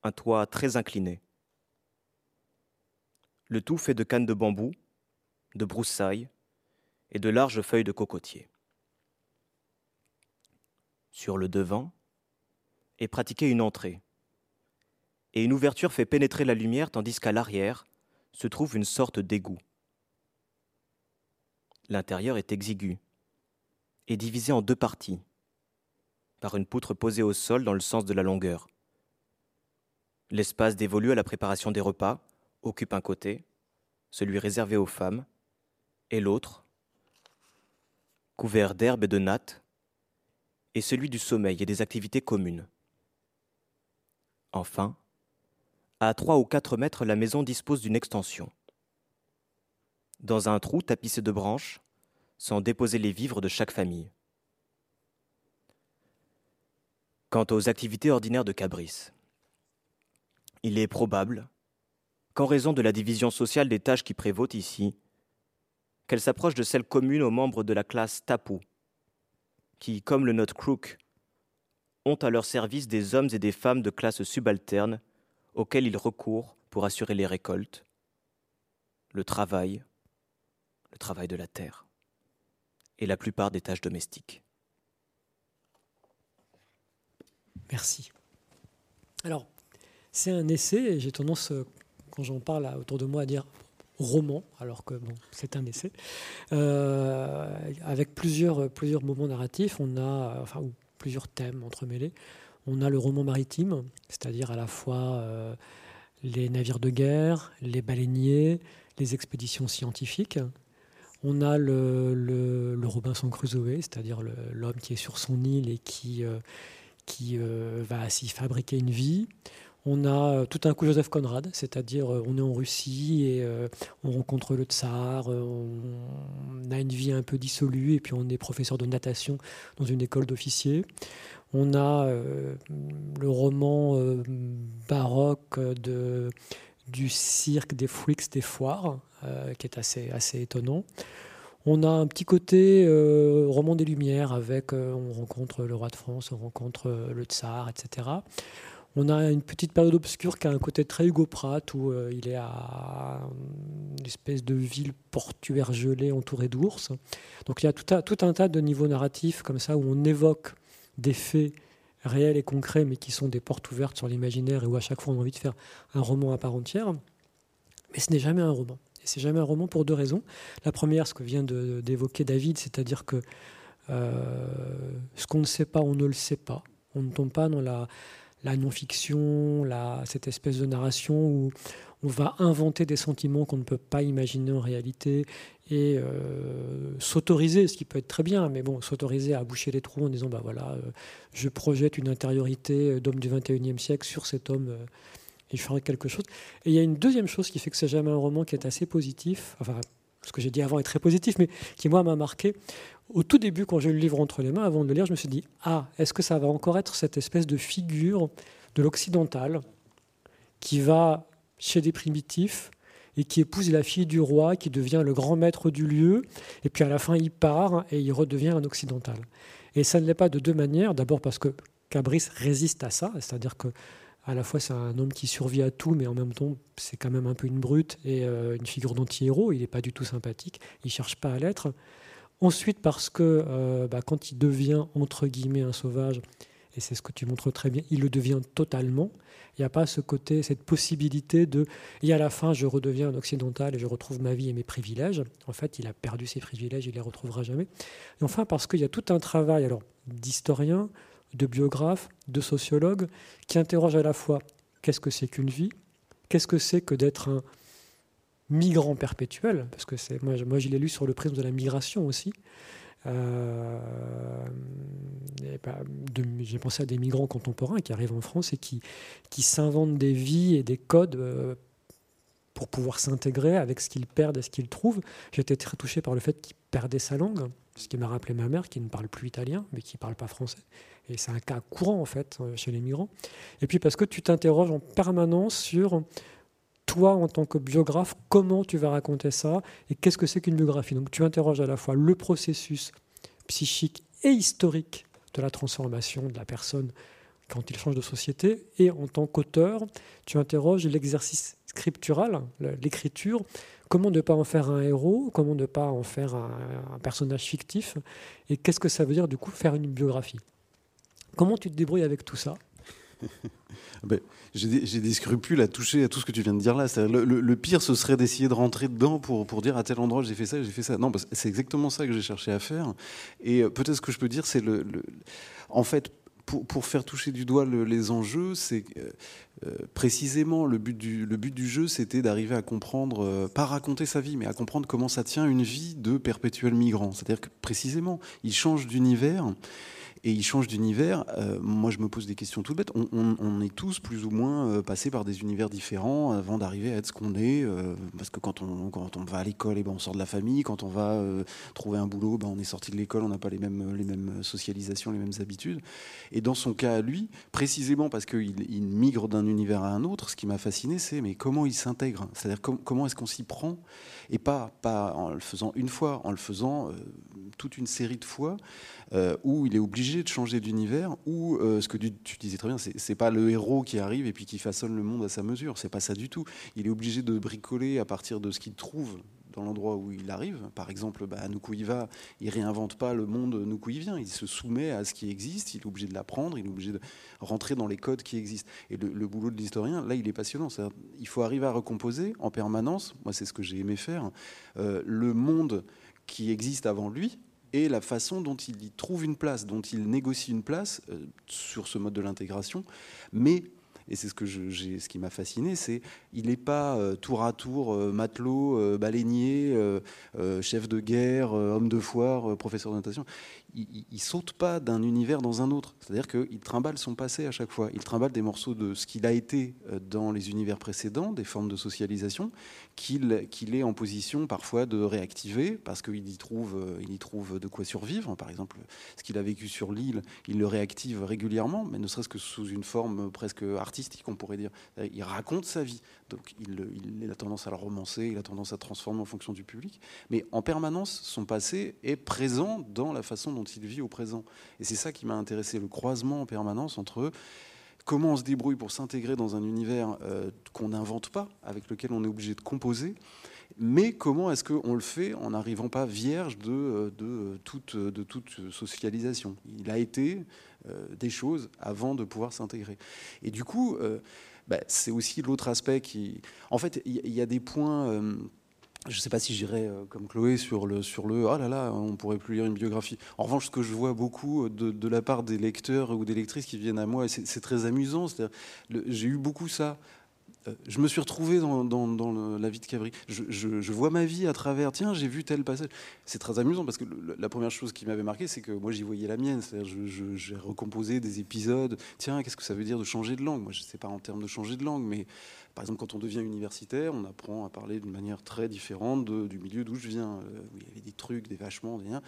un toit très incliné. Le tout fait de cannes de bambou de broussailles et de larges feuilles de cocotier. Sur le devant est pratiquée une entrée, et une ouverture fait pénétrer la lumière tandis qu'à l'arrière se trouve une sorte d'égout. L'intérieur est exigu et divisé en deux parties par une poutre posée au sol dans le sens de la longueur. L'espace dévolu à la préparation des repas occupe un côté, celui réservé aux femmes, et l'autre, couvert d'herbe et de nattes, et celui du sommeil et des activités communes. Enfin, à trois ou quatre mètres, la maison dispose d'une extension. Dans un trou tapissé de branches sont déposés les vivres de chaque famille. Quant aux activités ordinaires de Cabris, il est probable qu'en raison de la division sociale des tâches qui prévaut ici, qu'elle s'approche de celles communes aux membres de la classe Tapu, qui, comme le note Crook, ont à leur service des hommes et des femmes de classe subalterne auxquels ils recourent pour assurer les récoltes, le travail, le travail de la terre et la plupart des tâches domestiques. Merci. Alors, c'est un essai, et j'ai tendance, euh, quand j'en parle autour de moi, à dire roman, alors que bon, c'est un essai, euh, avec plusieurs, plusieurs moments narratifs, on a, enfin, plusieurs thèmes entremêlés. On a le roman maritime, c'est-à-dire à la fois euh, les navires de guerre, les baleiniers, les expéditions scientifiques. On a le, Robinson Crusoe, c'est-à-dire l'homme qui est sur son île et qui, qui va s'y fabriquer une vie. On a euh, tout un coup Joseph Conrad, c'est-à-dire euh, on est en Russie et euh, on rencontre le tsar, on a une vie un peu dissolue et puis on est professeur de natation dans une école d'officiers. On a le roman baroque du cirque, des freaks, des foires, qui est assez, assez étonnant. On a un petit côté roman des Lumières avec on rencontre le roi de France, on rencontre le tsar, etc. On a une petite période obscure qui a un côté très Hugo Pratt, où euh, il est à une espèce de ville portuaire gelée entourée d'ours. Donc il y a tout, un tas de niveaux narratifs comme ça, où on évoque des faits réels et concrets, mais qui sont des portes ouvertes sur l'imaginaire et où à chaque fois on a envie de faire un roman à part entière. Mais ce n'est jamais un roman. Et c'est jamais un roman pour deux raisons. La première, ce que vient d'évoquer David, c'est-à-dire que euh, ce qu'on ne sait pas, on ne le sait pas. On ne tombe pas dans la, la non-fiction, cette espèce de narration où on va inventer des sentiments qu'on ne peut pas imaginer en réalité et euh, s'autoriser, ce qui peut être très bien, mais bon, s'autoriser à boucher les trous en disant, bah voilà, euh, je projette une intériorité d'homme du 21e siècle sur cet homme euh, et je ferai quelque chose. Et il y a une deuxième chose qui fait que c'est jamais un roman qui est assez positif, enfin, ce que j'ai dit avant est très positif, mais qui, moi, m'a marqué. Au tout début, quand j'ai eu le livre entre les mains, avant de le lire, je me suis dit Ah, est-ce que ça va encore être cette espèce de figure de l'occidental qui va chez des primitifs et qui épouse la fille du roi, qui devient le grand maître du lieu, et puis à la fin il part et il redevient un occidental. Et ça ne l'est pas de deux manières. D'abord parce que Cabris résiste à ça, c'est-à-dire que à la fois c'est un homme qui survit à tout, mais en même temps c'est quand même un peu une brute et euh, une figure d'anti-héros. Il n'est pas du tout sympathique, il cherche pas à l'être. Ensuite parce que euh, bah, quand il devient entre guillemets un sauvage, et c'est ce que tu montres très bien, il le devient totalement. Il n'y a pas ce côté, cette possibilité de et à la fin je redeviens un occidental et je retrouve ma vie et mes privilèges. En fait, il a perdu ses privilèges, il les retrouvera jamais. Et enfin parce qu'il y a tout un travail alors d'historien, de biographes, de sociologues, qui interrogent à la fois qu'est-ce que c'est qu'une vie, qu'est-ce que c'est que d'être un migrant perpétuel, parce que c'est moi, moi je l'ai lu sur le prisme de la migration aussi. Euh, bah, j'ai pensé à des migrants contemporains qui arrivent en France et qui, qui s'inventent des vies et des codes euh, pour pouvoir s'intégrer avec ce qu'ils perdent et ce qu'ils trouvent. J'étais très touché par le fait qu'ils perdaient sa langue, ce qui m'a rappelé ma mère qui ne parle plus italien, mais qui ne parle pas français. Et c'est un cas courant, en fait, chez les migrants. Et puis parce que tu t'interroges en permanence sur toi, en tant que biographe, comment tu vas raconter ça et qu'est-ce que c'est qu'une biographie? Donc tu interroges à la fois le processus psychique et historique de la transformation de la personne quand il change de société. Et en tant qu'auteur, tu interroges l'exercice scriptural, l'écriture, comment ne pas en faire un héros, comment ne pas en faire un, personnage fictif, et qu'est-ce que ça veut dire du coup faire une biographie? Comment tu te débrouilles avec tout ça? (laughs) J'ai des, scrupules à toucher à tout ce que tu viens de dire là. Le, le, pire, ce serait d'essayer de rentrer dedans pour, pour dire à tel endroit j'ai fait ça, j'ai fait ça. Non, c'est exactement ça que j'ai cherché à faire. Et euh, peut-être ce que je peux dire, c'est le, En fait, pour, pour, faire toucher du doigt les enjeux, c'est euh, euh, précisément le but du, le but du jeu, c'était d'arriver à comprendre, pas raconter sa vie, mais à comprendre comment ça tient une vie de perpétuel migrant. C'est-à-dire que précisément, il change d'univers et il change d'univers. Euh, moi, je me pose des questions toutes bêtes. On, est tous plus ou moins euh, passés par des univers différents avant d'arriver à être ce qu'on est. Euh, parce que quand on, quand on va à l'école, et eh ben, on sort de la famille. Quand on va trouver un boulot, ben, on est sorti de l'école, on n'a pas les mêmes, les mêmes socialisations, les mêmes habitudes. Et dans son cas à lui, précisément parce qu'il il migre d'un univers à un autre, ce qui m'a fasciné, c'est mais comment il s'intègre? C'est-à-dire comment est-ce qu'on s'y prend? Et pas, pas en le faisant une fois, en le faisant toute une série de fois. Euh, où il est obligé de changer d'univers, où euh, ce que tu, disais très bien, c'est pas le héros qui arrive et puis qui façonne le monde à sa mesure, c'est pas ça du tout. Il est obligé de bricoler à partir de ce qu'il trouve dans l'endroit où il arrive. Par exemple, bah, à Nuku il réinvente pas le monde Nuku il se soumet à ce qui existe, il est obligé de l'apprendre, il est obligé de rentrer dans les codes qui existent. Et le, boulot de l'historien, là, il est passionnant. il faut arriver à recomposer en permanence, moi c'est ce que j'ai aimé faire, euh, le monde qui existe avant lui, et la façon dont il y trouve une place, dont il négocie une place euh, sur ce mode de l'intégration. Mais, et c'est ce, que ce qui m'a fasciné, c'est il n'est pas euh, tour à tour euh, matelot, baleinier, chef de guerre, homme de foire, professeur de natation il, ne saute pas d'un univers dans un autre. C'est-à-dire qu'il trimballe son passé à chaque fois. Il trimballe des morceaux de ce qu'il a été euh, dans les univers précédents, des formes de socialisation, qu'il est en position parfois de réactiver parce qu'il y, euh, y trouve de quoi survivre. Par exemple, ce qu'il a vécu sur l'île, il le réactive régulièrement, mais ne serait-ce que sous une forme presque artistique, on pourrait dire. Il raconte sa vie. Donc il, a tendance à le romancer, il a tendance à transformer en fonction du public. Mais en permanence, son passé est présent dans la façon dont il vit au présent. Et c'est ça qui m'a intéressé, le croisement en permanence entre comment on se débrouille pour s'intégrer dans un univers euh, qu'on n'invente pas, avec lequel on est obligé de composer, mais comment est-ce qu'on le fait en n'arrivant pas vierge de, euh, de, toute, socialisation? Il a été euh, des choses avant de pouvoir s'intégrer. Et du coup, bah, c'est aussi l'autre aspect qui... En fait, il y, a des points je ne sais pas si j'irai euh, comme Chloé sur le, sur le oh là là, on pourrait plus lire une biographie. En revanche, ce que je vois beaucoup de, de la part des lecteurs ou des lectrices qui viennent à moi, c'est très amusant. J'ai eu beaucoup ça. Euh, je me suis retrouvé dans, la vie de Cabri. Je, vois ma vie à travers. Tiens, j'ai vu tel passage. C'est très amusant parce que la première chose qui m'avait marqué, c'est que moi j'y voyais la mienne. C'est-à-dire, j'ai recomposé des épisodes. Tiens, qu'est-ce que ça veut dire de changer de langue? Moi, je ne sais pas en termes de changer de langue, mais par exemple, quand on devient universitaire, on apprend à parler d'une manière très différente du milieu d'où je viens, euh, où il y avait des trucs, des vachements, des rien.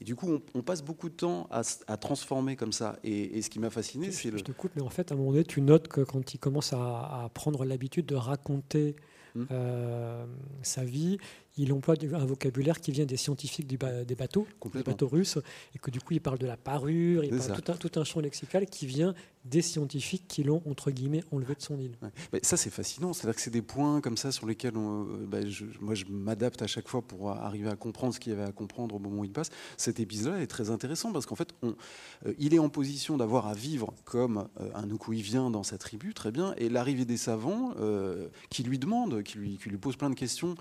Et du coup, on, passe beaucoup de temps à, transformer comme ça. Et, ce qui m'a fasciné, c'est le. Je te coupe, mais en fait, à un moment donné, tu notes que quand il commence à, prendre l'habitude de raconter hmm. euh, sa vie, il emploie un vocabulaire qui vient des scientifiques des bateaux, des bateaux russes, et que du coup, il parle de la parure, il parle tout un, tout un champ lexical qui vient des scientifiques qui l'ont, entre guillemets, enlevé de son île. Mais ça, c'est fascinant. C'est-à-dire que c'est des points comme ça sur lesquels on, euh, bah, je, moi, je m'adapte à chaque fois pour arriver à comprendre ce qu'il y avait à comprendre au moment où il passe. Cet épisode-là est très intéressant parce qu'en fait, on, euh, il est en position d'avoir à vivre comme euh, un vient dans sa tribu, très bien, et l'arrivée des savants euh, qui lui demandent, qui lui, qui lui posent plein de questions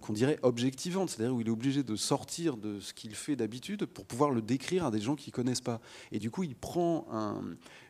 qu'on dirait objectivantes, c'est-à-dire où il est obligé de sortir de ce qu'il fait d'habitude pour pouvoir le décrire à des gens qui ne connaissent pas. Et du coup, il prend un,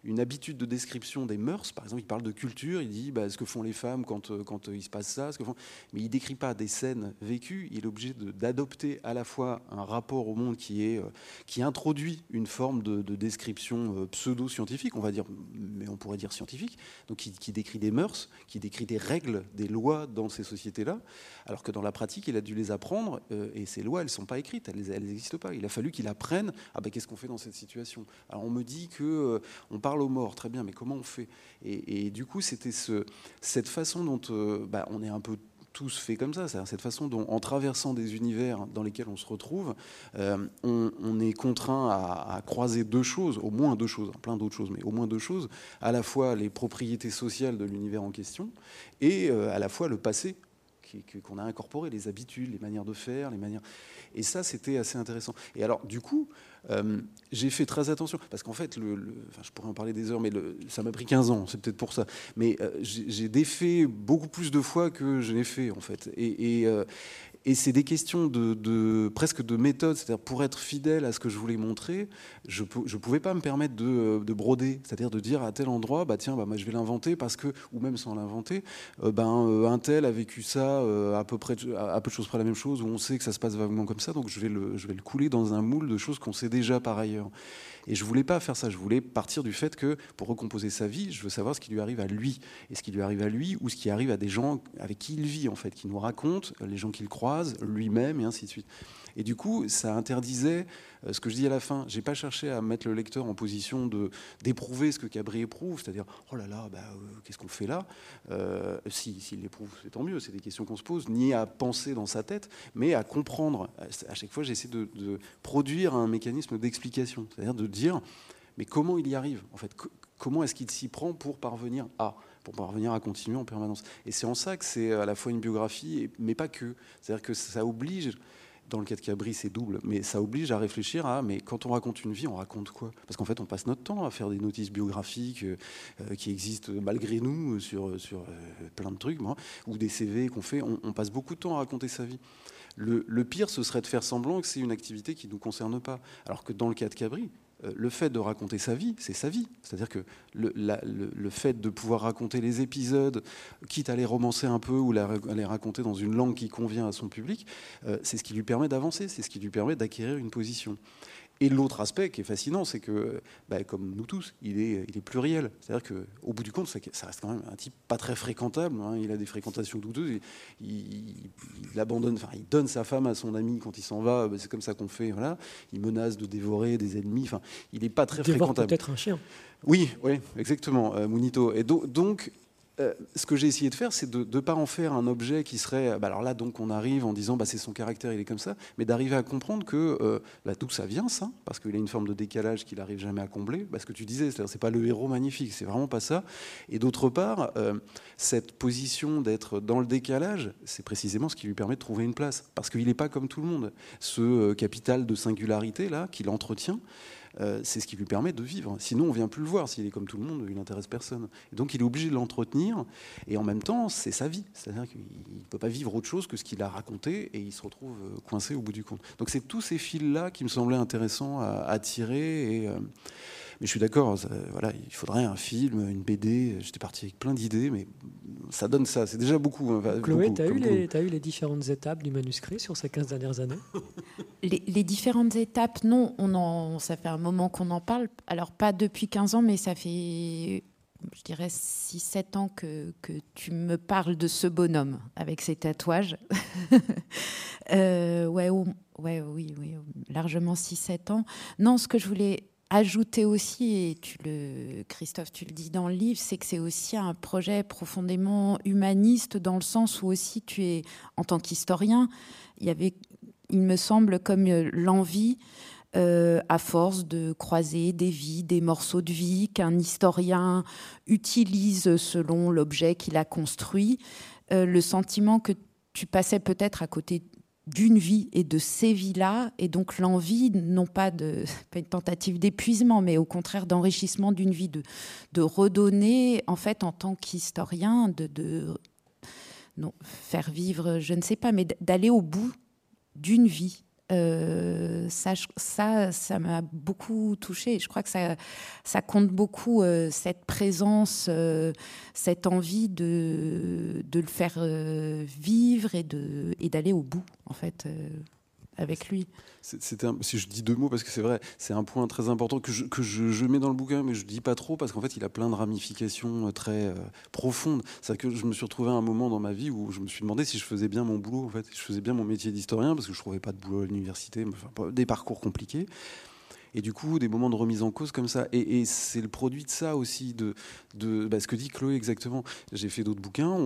une habitude de description des mœurs. Par exemple, il parle de culture, il dit bah, ce que font les femmes quand, euh, euh, il se passe ça, ce que font... mais il décrit pas des scènes vécues. Il est obligé d'adopter à la fois un rapport au monde qui, est, euh, qui introduit une forme de, description pseudo-scientifique, on va dire, mais on pourrait dire scientifique, donc qui, décrit des mœurs, qui décrit des règles, des lois dans ces sociétés-là, alors que dans la pratique, il a dû les apprendre, et ces lois, elles ne sont pas écrites, elles n'existent pas. Il a fallu qu'il apprenne, ah ben, qu'est-ce qu'on fait dans cette situation? Alors on me dit que on parle aux morts, très bien, mais comment on fait? Et, du coup, c'était ce, cette façon dont euh, bah, on est un peu tous fait comme ça, cette façon dont, en traversant des univers dans lesquels on se retrouve, euh, on, est contraint à, croiser deux choses, au moins deux choses, hein, plein d'autres choses, mais au moins deux choses, à la fois les propriétés sociales de l'univers en question et euh, à la fois le passé qu'on a incorporé, les habitudes, les manières de faire, les manières. Et ça, c'était assez intéressant. Et alors, du coup, euh, j'ai fait très attention, parce qu'en fait, le, je pourrais en parler des heures, mais ça m'a pris 15 ans, c'est peut-être pour ça. Mais euh, j'ai défait beaucoup plus de fois que je n'ai fait, en fait. Et, euh, et c'est des questions de, presque de méthode, c'est-à-dire pour être fidèle à ce que je voulais montrer, je ne pouvais pas me permettre de, broder, c'est-à-dire de dire à tel endroit, bah tiens, bah, je vais l'inventer parce que, ou même sans l'inventer, euh, ben euh, un tel a vécu ça euh, à peu près, à peu de choses près la même chose, où on sait que ça se passe vaguement comme ça, donc je vais le, je vais le couler dans un moule de choses qu'on sait déjà par ailleurs. Et je voulais pas faire ça. Je voulais partir du fait que pour recomposer sa vie, je veux savoir ce qui lui arrive à lui, et ce qui lui arrive à lui, ou ce qui arrive à des gens avec qui il vit en fait, qui nous racontent les gens qu'il lui-même, et ainsi de suite. Et du coup, ça interdisait euh, ce que je dis à la fin. J'ai pas cherché à mettre le lecteur en position de d'éprouver ce que Cabri éprouve, c'est-à-dire oh là là, bah, euh, qu'est-ce qu'on fait là? Euh, Si s'il l'éprouve, c'est tant mieux. C'est des questions qu'on se pose, ni à penser dans sa tête, mais à comprendre. À chaque fois, j'essaie de, de, produire un mécanisme d'explication, c'est-à-dire de dire mais comment il y arrive en fait? Comment est-ce qu'il s'y prend pour parvenir à? Pour parvenir à continuer en permanence. Et c'est en ça que c'est à la fois une biographie, mais pas que. C'est-à-dire que ça oblige dans le cas de Cabri, c'est double, mais ça oblige à réfléchir à mais quand on raconte une vie, on raconte quoi? Parce qu'en fait, on passe notre temps à faire des notices biographiques euh, euh, qui existent malgré nous sur, sur euh, plein de trucs, ou des CV qu'on fait. On, passe beaucoup de temps à raconter sa vie. Le, le, pire, ce serait de faire semblant que c'est une activité qui ne nous concerne pas. Alors que dans le cas de Cabri, euh, le fait de raconter sa vie, c'est sa vie. C'est-à-dire que le, fait de pouvoir raconter les épisodes, quitte à les romancer un peu ou à les raconter dans une langue qui convient à son public, euh, c'est ce qui lui permet d'avancer, c'est ce qui lui permet d'acquérir une position. Et l'autre aspect qui est fascinant, c'est que, bah, comme nous tous, il est, il est pluriel. C'est-à-dire qu'au bout du compte, ça reste quand même un type pas très fréquentable. Hein. Il a des fréquentations douteuses. Il, abandonne, enfin, il donne sa femme à son ami quand il s'en va. Bah, c'est comme ça qu'on fait. Voilà. Il menace de dévorer des ennemis. Enfin, il n'est pas très il fréquentable. peut-être un chien. Oui, oui, exactement, euh, Munito. Et donc, euh, ce que j'ai essayé de faire, c'est de ne pas en faire un objet qui serait. Bah alors là, donc, on arrive en disant, bah, c'est son caractère, il est comme ça, mais d'arriver à comprendre que euh, bah, d'où ça vient, ça, parce qu'il a une forme de décalage qu'il n'arrive jamais à combler. Bah, ce que tu disais, c'est pas le héros magnifique, c'est vraiment pas ça. Et d'autre part, euh, cette position d'être dans le décalage, c'est précisément ce qui lui permet de trouver une place, parce qu'il n'est pas comme tout le monde. Ce capital de singularité là qu'il entretient. Euh, c'est ce qui lui permet de vivre. Sinon, on vient plus le voir. S'il est comme tout le monde, il n'intéresse personne. Et donc, il est obligé de l'entretenir. Et en même temps, c'est sa vie. C'est-à-dire qu'il ne peut pas vivre autre chose que ce qu'il a raconté et il se retrouve euh, coincé au bout du compte. Donc, c'est tous ces fils-là qui me semblaient intéressants à, tirer. Et, euh, mais je suis d'accord, voilà, il faudrait un film, une BD. J'étais parti avec plein d'idées, mais ça donne ça. C'est déjà beaucoup. Hein, Chloé, tu as, eu les différentes étapes du manuscrit sur ces 15 dernières années? Les, différentes étapes, non. On en, ça fait un moment qu'on en parle. Alors, pas depuis 15 ans, mais ça fait, je dirais, 6-7 ans que, que, tu me parles de ce bonhomme avec ses tatouages. (laughs) euh, ouais, ouais, oui, oui, largement 6-7 ans. Non, ce que je voulais ajouter aussi, et Christophe, tu le dis dans le livre, c'est que c'est aussi un projet profondément humaniste dans le sens où aussi tu es, en tant qu'historien, il y avait, il me semble, comme euh, l'envie, euh, à force de croiser des vies, des morceaux de vie qu'un historien utilise selon l'objet qu'il a construit, euh, le sentiment que tu passais peut-être à côté d'une vie et de ces vies-là, et donc l'envie, non pas de (laughs) une tentative d'épuisement, mais au contraire d'enrichissement d'une vie, de, de redonner, en fait, en tant qu'historien, de, faire vivre, je ne sais pas, mais d'aller au bout d'une vie euh, ça, ça, m'a beaucoup touché. Je crois que ça, ça compte beaucoup euh, cette présence, euh, cette envie de, de le faire vivre et et d'aller au bout, en fait avec lui. Si je dis deux mots parce que c'est vrai, c'est un point très important que, je, mets dans le bouquin, mais je dis pas trop parce qu'en fait, il a plein de ramifications euh, très euh, profondes. C'est que je me suis retrouvé à un moment dans ma vie où je me suis demandé si je faisais bien mon boulot, en fait, je faisais bien mon métier d'historien parce que je trouvais pas de boulot à l'université, des parcours compliqués. Et du coup, des moments de remise en cause comme ça. Et, c'est le produit de ça aussi, de, bah, ce que dit Chloé exactement. J'ai fait d'autres bouquins.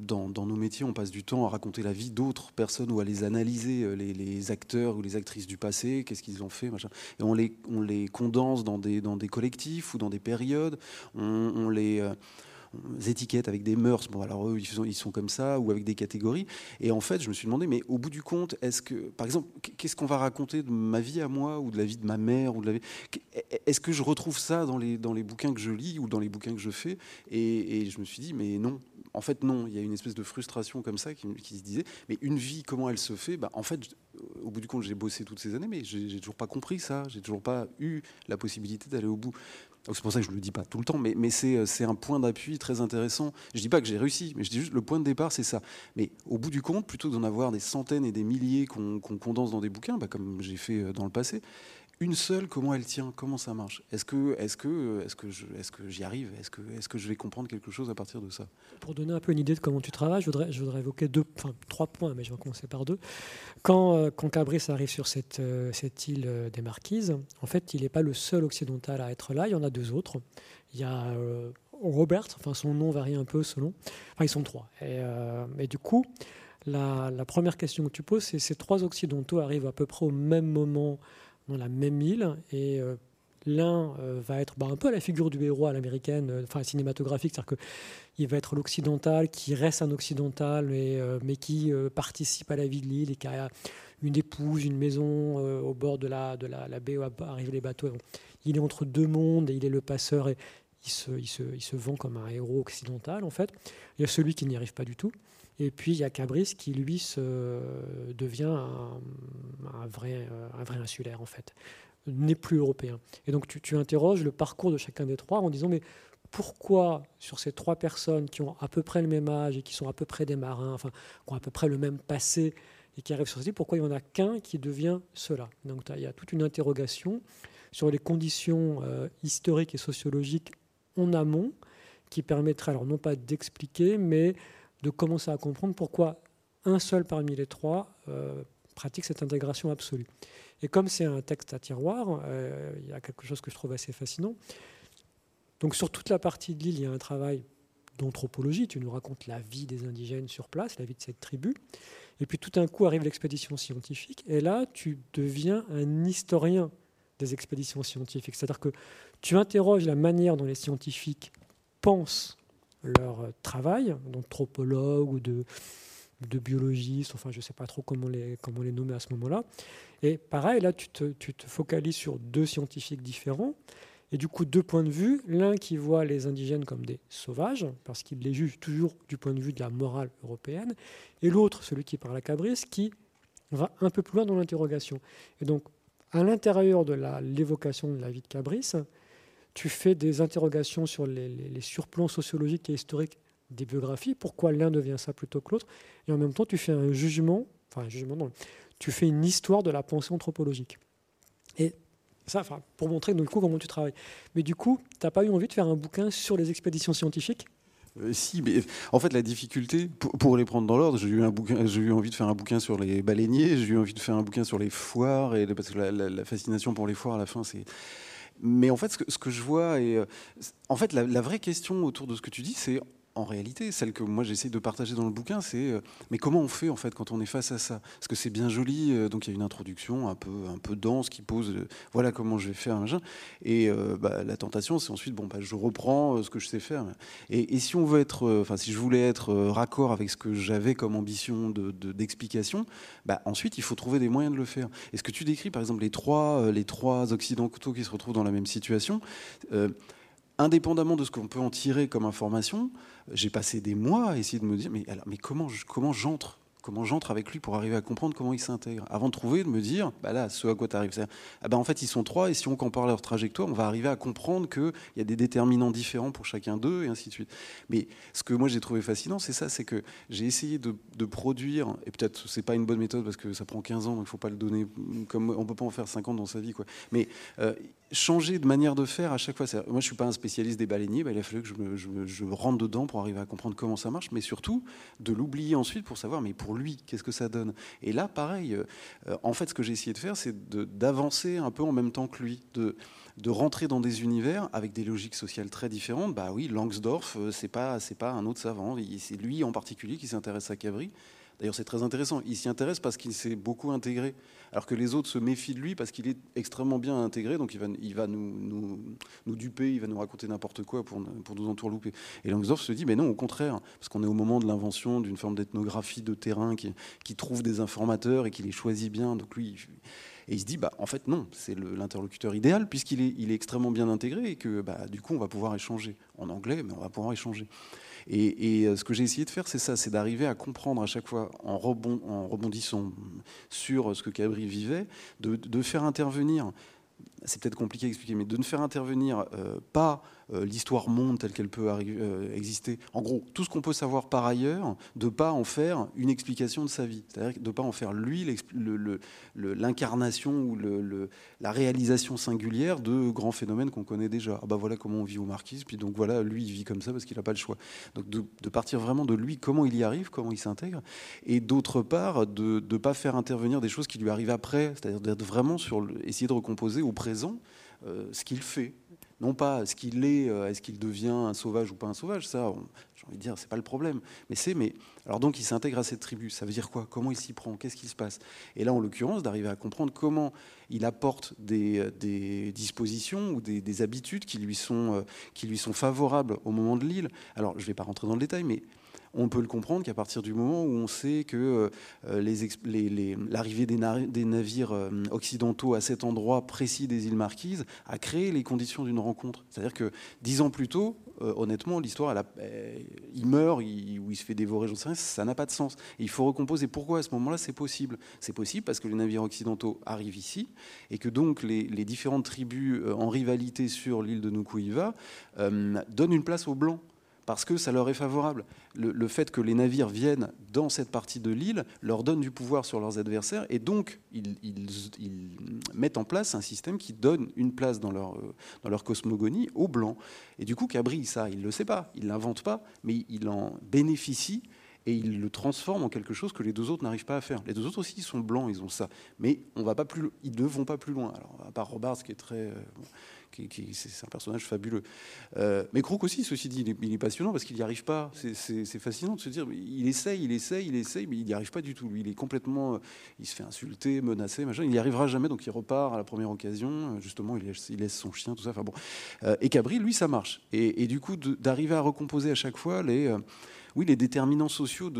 dans, nos métiers, on passe du temps à raconter la vie d'autres personnes ou à les analyser, euh, les, acteurs ou les actrices du passé, qu'est-ce qu'ils ont fait, machin. Et on les, on les condense dans des, dans des collectifs ou dans des périodes. On, les. Euh, étiquettes avec des mœurs. Bon, alors eux, ils sont, comme ça, ou avec des catégories. Et en fait, je me suis demandé, mais au bout du compte, est-ce que, par exemple, qu'est-ce qu'on va raconter de ma vie à moi, ou de la vie de ma mère, ou de la vie... Est-ce que je retrouve ça dans les, dans les bouquins que je lis ou dans les bouquins que je fais? Et, je me suis dit, mais non. En fait, non. Il y a une espèce de frustration comme ça qui, se disait, mais une vie, comment elle se fait? Bah, En fait, au bout du compte, j'ai bossé toutes ces années, mais j'ai toujours pas compris ça. J'ai toujours pas eu la possibilité d'aller au bout. C'est pour ça que je ne le dis pas tout le temps, mais, euh, c'est un point d'appui très intéressant. Je ne dis pas que j'ai réussi, mais je dis juste le point de départ, c'est ça. Mais au bout du compte, plutôt que d'en avoir des centaines et des milliers qu'on condense dans des bouquins, bah, comme j'ai fait euh, dans le passé, une seule, comment elle tient, comment ça marche? Est-ce que, est-ce que, est-ce que, je, est-ce que j'y arrive? Est-ce que, est-ce que je vais comprendre quelque chose à partir de ça? Pour donner un peu une idée de comment tu travailles, je voudrais, évoquer deux, enfin trois points, mais je vais commencer par deux. Quand, euh, arrive sur cette, euh, cette île euh, des Marquises, en fait, il n'est pas le seul occidental à être là. Il y en a deux autres. Il y a Robert, enfin son nom varie un peu selon. Enfin, ils sont trois. Et, du coup. La, première question que tu poses, c'est ces trois occidentaux arrivent à peu près au même moment dans la même île et euh, l'un euh, va être bah, un peu la figure du héros à l'américaine, euh, enfin cinématographique, c'est-à-dire qu'il va être l'occidental qui reste un occidental mais, qui participe à la vie de l'île et qui a une épouse, une maison au bord de la, de la baie où arrivent les bateaux. Il est entre deux mondes et il est le passeur et il se, il se, il se vend comme un héros occidental en fait. Il y a celui qui n'y arrive pas du tout. Et puis il y a Cabris qui lui se, devient un, vrai, un vrai insulaire en fait, n'est plus européen. Et donc tu, tu, interroges le parcours de chacun des trois en disant mais pourquoi sur ces trois personnes qui ont à peu près le même âge et qui sont à peu près des marins, enfin qui ont à peu près le même passé et qui arrivent sur cette île, pourquoi il n'y en a qu'un qui devient cela? Donc il y a toute une interrogation sur les conditions euh, historiques et sociologiques en amont qui permettrait alors non pas d'expliquer mais de commencer à comprendre pourquoi un seul parmi les trois euh, pratique cette intégration absolue. Et comme c'est un texte à tiroir, euh, il y a quelque chose que je trouve assez fascinant. Donc sur toute la partie de l'île, il y a un travail d'anthropologie. Tu nous racontes la vie des indigènes sur place, la vie de cette tribu. Et puis tout d'un coup arrive l'expédition scientifique. Et là, tu deviens un historien des expéditions scientifiques. C'est-à-dire que tu interroges la manière dont les scientifiques pensent leur euh, travail, d'anthropologue ou de, de biologiste, enfin je ne sais pas trop comment les, comment les nommer à ce moment-là. Et pareil, là tu te, tu te, focalises sur deux scientifiques différents, et du coup deux points de vue, l'un qui voit les indigènes comme des sauvages, parce qu'il les juge toujours du point de vue de la morale européenne, et l'autre, celui qui parle à Cabris, qui va un peu plus loin dans l'interrogation. Et donc à l'intérieur de l'évocation de la vie de Cabris, tu fais des interrogations sur les, surplans sociologiques et historiques des biographies, pourquoi l'un devient ça plutôt que l'autre, et en même temps tu fais un jugement, enfin un jugement non, tu fais une histoire de la pensée anthropologique. Et ça, enfin, pour montrer du coup comment tu travailles. Mais du coup, tu n'as pas eu envie de faire un bouquin sur les expéditions scientifiques? Euh, si, mais en fait, la difficulté, pour, les prendre dans l'ordre, j'ai eu envie de faire un bouquin sur les baleiniers, j'ai eu envie de faire un bouquin sur les foires, et, parce que la fascination pour les foires, à la fin, c'est, mais en fait, ce que, je vois, et euh, en fait, la, vraie question autour de ce que tu dis, c'est en réalité, celle que moi j'essaie de partager dans le bouquin, c'est euh, mais comment on fait en fait quand on est face à ça? Parce que c'est bien joli, euh, donc il y a une introduction un peu un peu dense qui pose euh, voilà comment je vais faire machin. Et bah, la tentation, c'est ensuite bon bah, je reprends ce que je sais faire. Et, si on veut être, enfin si je voulais être raccord avec ce que j'avais comme ambition de d'explication, bah, ensuite il faut trouver des moyens de le faire. Et ce que tu décris par exemple les trois les trois occidentaux qui se retrouvent dans la même situation? Indépendamment de ce qu'on peut en tirer comme information, j'ai passé des mois à essayer de me dire mais, alors, mais comment, comment j'entre? Comment j'entre avec lui pour arriver à comprendre comment il s'intègre? Avant de trouver, de me dire, bah là, ce à quoi tu arrives, ah bah en fait, ils sont trois, et si on compare leur trajectoire, on va arriver à comprendre qu'il y a des déterminants différents pour chacun d'eux, et ainsi de suite. Mais ce que moi j'ai trouvé fascinant, c'est ça, c'est que j'ai essayé de, produire, et peut-être c'est pas une bonne méthode parce que ça prend 15 ans, donc il faut pas le donner, comme on peut pas en faire 50 dans sa vie, quoi. Mais euh, changer de manière de faire à chaque fois. Moi, je ne suis pas un spécialiste des baleiniers, bah, il a fallu que je rentre dedans pour arriver à comprendre comment ça marche, mais surtout de l'oublier ensuite pour savoir, mais pour lui, qu'est-ce que ça donne? Et là, pareil, euh, en fait, ce que j'ai essayé de faire, c'est d'avancer un peu en même temps que lui, de, de rentrer dans des univers avec des logiques sociales très différentes. Bah oui, Langsdorff, euh, c'est pas, pas un autre savant, c'est lui en particulier qui s'intéresse à Cabri. D'ailleurs, c'est très intéressant. Il s'y intéresse parce qu'il s'est beaucoup intégré, alors que les autres se méfient de lui parce qu'il est extrêmement bien intégré. Donc, il va, il va nous, nous, duper, il va nous raconter n'importe quoi pour, pour nous entourlouper. Et Langsdorff se dit, mais non, au contraire, parce qu'on est au moment de l'invention d'une forme d'ethnographie de terrain qui, qui, trouve des informateurs et qui les choisit bien. Donc, lui, et il se dit, bah, en fait, non, c'est l'interlocuteur idéal puisqu'il est, il est extrêmement bien intégré et que, bah, du coup, on va pouvoir échanger en anglais, mais on va pouvoir échanger. Et, euh, ce que j'ai essayé de faire, c'est ça, c'est d'arriver à comprendre à chaque fois, en, rebondissant sur ce que Cabri vivait, de faire intervenir c'est peut-être compliqué à expliquer, mais de ne faire intervenir euh, pas euh, l'histoire monde telle qu'elle peut euh, exister. En gros, tout ce qu'on peut savoir par ailleurs, de pas en faire une explication de sa vie. C'est-à-dire de pas en faire lui l'incarnation ou la réalisation singulière de grands phénomènes qu'on connaît déjà. Ah bah voilà comment on vit aux Marquises, puis donc voilà, lui il vit comme ça parce qu'il n'a pas le choix. Donc de, partir vraiment de lui, comment il y arrive, comment il s'intègre, et d'autre part, de ne pas faire intervenir des choses qui lui arrivent après, c'est-à-dire d'être vraiment sur essayer de recomposer au euh, ce qu'il fait. Non pas ce qu'il est, euh, est-ce qu'il devient un sauvage ou pas un sauvage, ça, j'ai envie de dire, c'est pas le problème. Mais c'est, mais alors donc il s'intègre à cette tribu, ça veut dire quoi? Comment il s'y prend? Qu'est-ce qui se passe? Et là, en l'occurrence, d'arriver à comprendre comment il apporte des, des dispositions ou des, des, habitudes qui lui, sont, euh, qui lui sont favorables au moment de l'île. Alors, je ne vais pas rentrer dans le détail, mais on peut le comprendre qu'à partir du moment où on sait que euh, l'arrivée des, navires euh, occidentaux à cet endroit précis des îles Marquises a créé les conditions d'une rencontre. C'est-à-dire que dix ans plus tôt, euh, honnêtement, l'histoire, il meurt, il, ou il se fait dévorer, j'en sais ça n'a pas de sens. il faut recomposer. Pourquoi à ce moment-là c'est possible? C'est possible parce que les navires occidentaux arrivent ici et que donc les, différentes tribus en rivalité sur l'île de Nukuiva donnent une place aux Blancs parce que ça leur est favorable. Le, fait que les navires viennent dans cette partie de l'île leur donne du pouvoir sur leurs adversaires et donc ils, mettent en place un système qui donne une place dans leur, euh, dans leur cosmogonie aux Blancs. Et du coup, Cabri, ça, il ne le sait pas, il ne l'invente pas, mais il en bénéficie et il le transforme en quelque chose que les deux autres n'arrivent pas à faire. Les deux autres aussi sont blancs, ils ont ça, mais on va pas plus, ils ne vont pas plus loin. Alors, à part Robards, qui est très, euh, c'est un personnage fabuleux. Euh, mais Crook aussi, ceci dit, il est, passionnant parce qu'il n'y arrive pas. C'est fascinant de se dire, il essaye, il essaye, il essaye, mais il n'y arrive pas du tout. Lui, il est complètement, euh, il se fait insulter, menacer, machin. Il n'y arrivera jamais, donc il repart à la première occasion. Euh, justement, il laisse, son chien, tout ça. Enfin bon. et Cabri, lui, ça marche. Et, et du coup, d'arriver à recomposer à chaque fois les oui, les déterminants sociaux,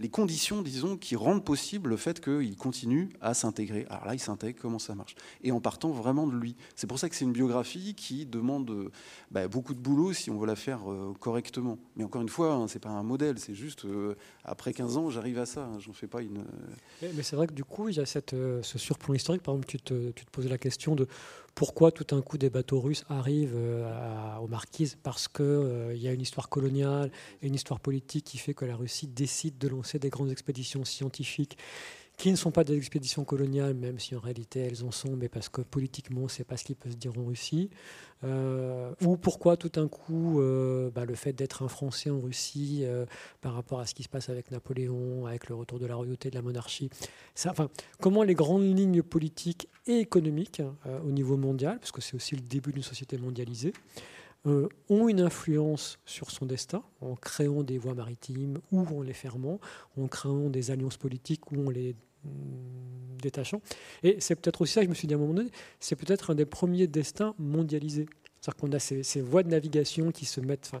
les conditions, disons, qui rendent possible le fait qu'il continue à s'intégrer. Alors là, il s'intègre, comment ça marche? Et en partant vraiment de lui. C'est pour ça que c'est une biographie qui demande bah, beaucoup de boulot si on veut la faire euh, correctement. Mais encore une fois, hein, c'est pas un modèle, c'est juste, euh, après 15 ans, j'arrive à ça, hein, j'en fais pas une... Mais, c'est vrai que du coup, il y a euh, ce surplomb historique. Par exemple, tu te, tu te posais la question de pourquoi tout un coup des bateaux russes arrivent euh, aux Marquises Parce qu'il euh, y a une histoire coloniale et une histoire politique qui fait que la Russie décide de lancer des grandes expéditions scientifiques qui ne sont pas des expéditions coloniales, même si en réalité elles en sont, mais parce que politiquement, c'est pas ce qui peut se dire en Russie. Euh, ou pourquoi tout d'un coup, euh, bah, le fait d'être un Français en Russie euh, par rapport à ce qui se passe avec Napoléon, avec le retour de la royauté, de la monarchie, enfin, comment les grandes lignes politiques et économiques au niveau mondial, parce que c'est aussi le début d'une société mondialisée, ont une influence sur son destin en créant des voies maritimes ou en les fermant, en créant des alliances politiques ou en les détachant. Et c'est peut-être aussi ça que je me suis dit à un moment donné, c'est peut-être un des premiers destins mondialisés. C'est-à-dire qu'on a ces, voies de navigation qui se mettent,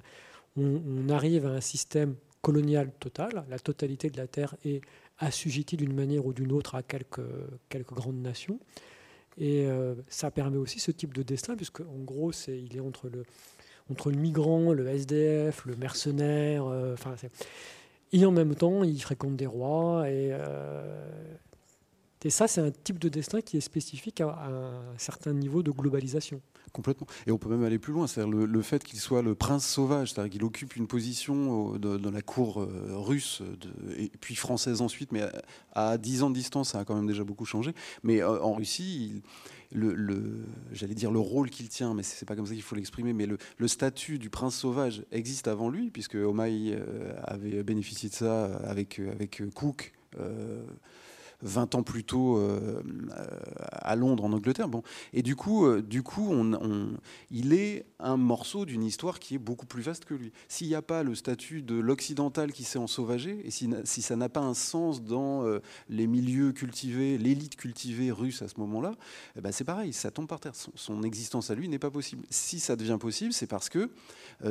on, arrive à un système colonial total, la totalité de la Terre est assujettie d'une manière ou d'une autre à quelques, quelques grandes nations. Et euh, ça permet aussi ce type de destin, puisque en gros, c'est, il est entre le, entre le migrant, le SDF, le mercenaire, euh, et en même temps, il fréquente des rois. Et, euh, et ça, c'est un type de destin qui est spécifique à, un certain niveau de globalisation. Complètement. Et on peut même aller plus loin, c'est-à-dire le, fait qu'il soit le prince sauvage, c'est-à-dire qu'il occupe une position dans la cour russe et puis française ensuite, mais à, 10 ans de distance, ça a quand même déjà beaucoup changé. Mais en Russie, j'allais dire le rôle qu'il tient, mais c'est pas comme ça qu'il faut l'exprimer, mais le, statut du prince sauvage existe avant lui, puisque Omaï avait bénéficié de ça avec, avec Cook. 20 ans plus tôt euh, à Londres, en Angleterre. Bon. Et du coup, euh, du coup il est un morceau d'une histoire qui est beaucoup plus vaste que lui. S'il n'y a pas le statut de l'occidental qui s'est ensauvagé, et si, ça n'a pas un sens dans euh, les milieux cultivés, l'élite cultivée russe à ce moment-là, eh ben c'est pareil, ça tombe par terre. Son, existence à lui n'est pas possible. Si ça devient possible, c'est parce que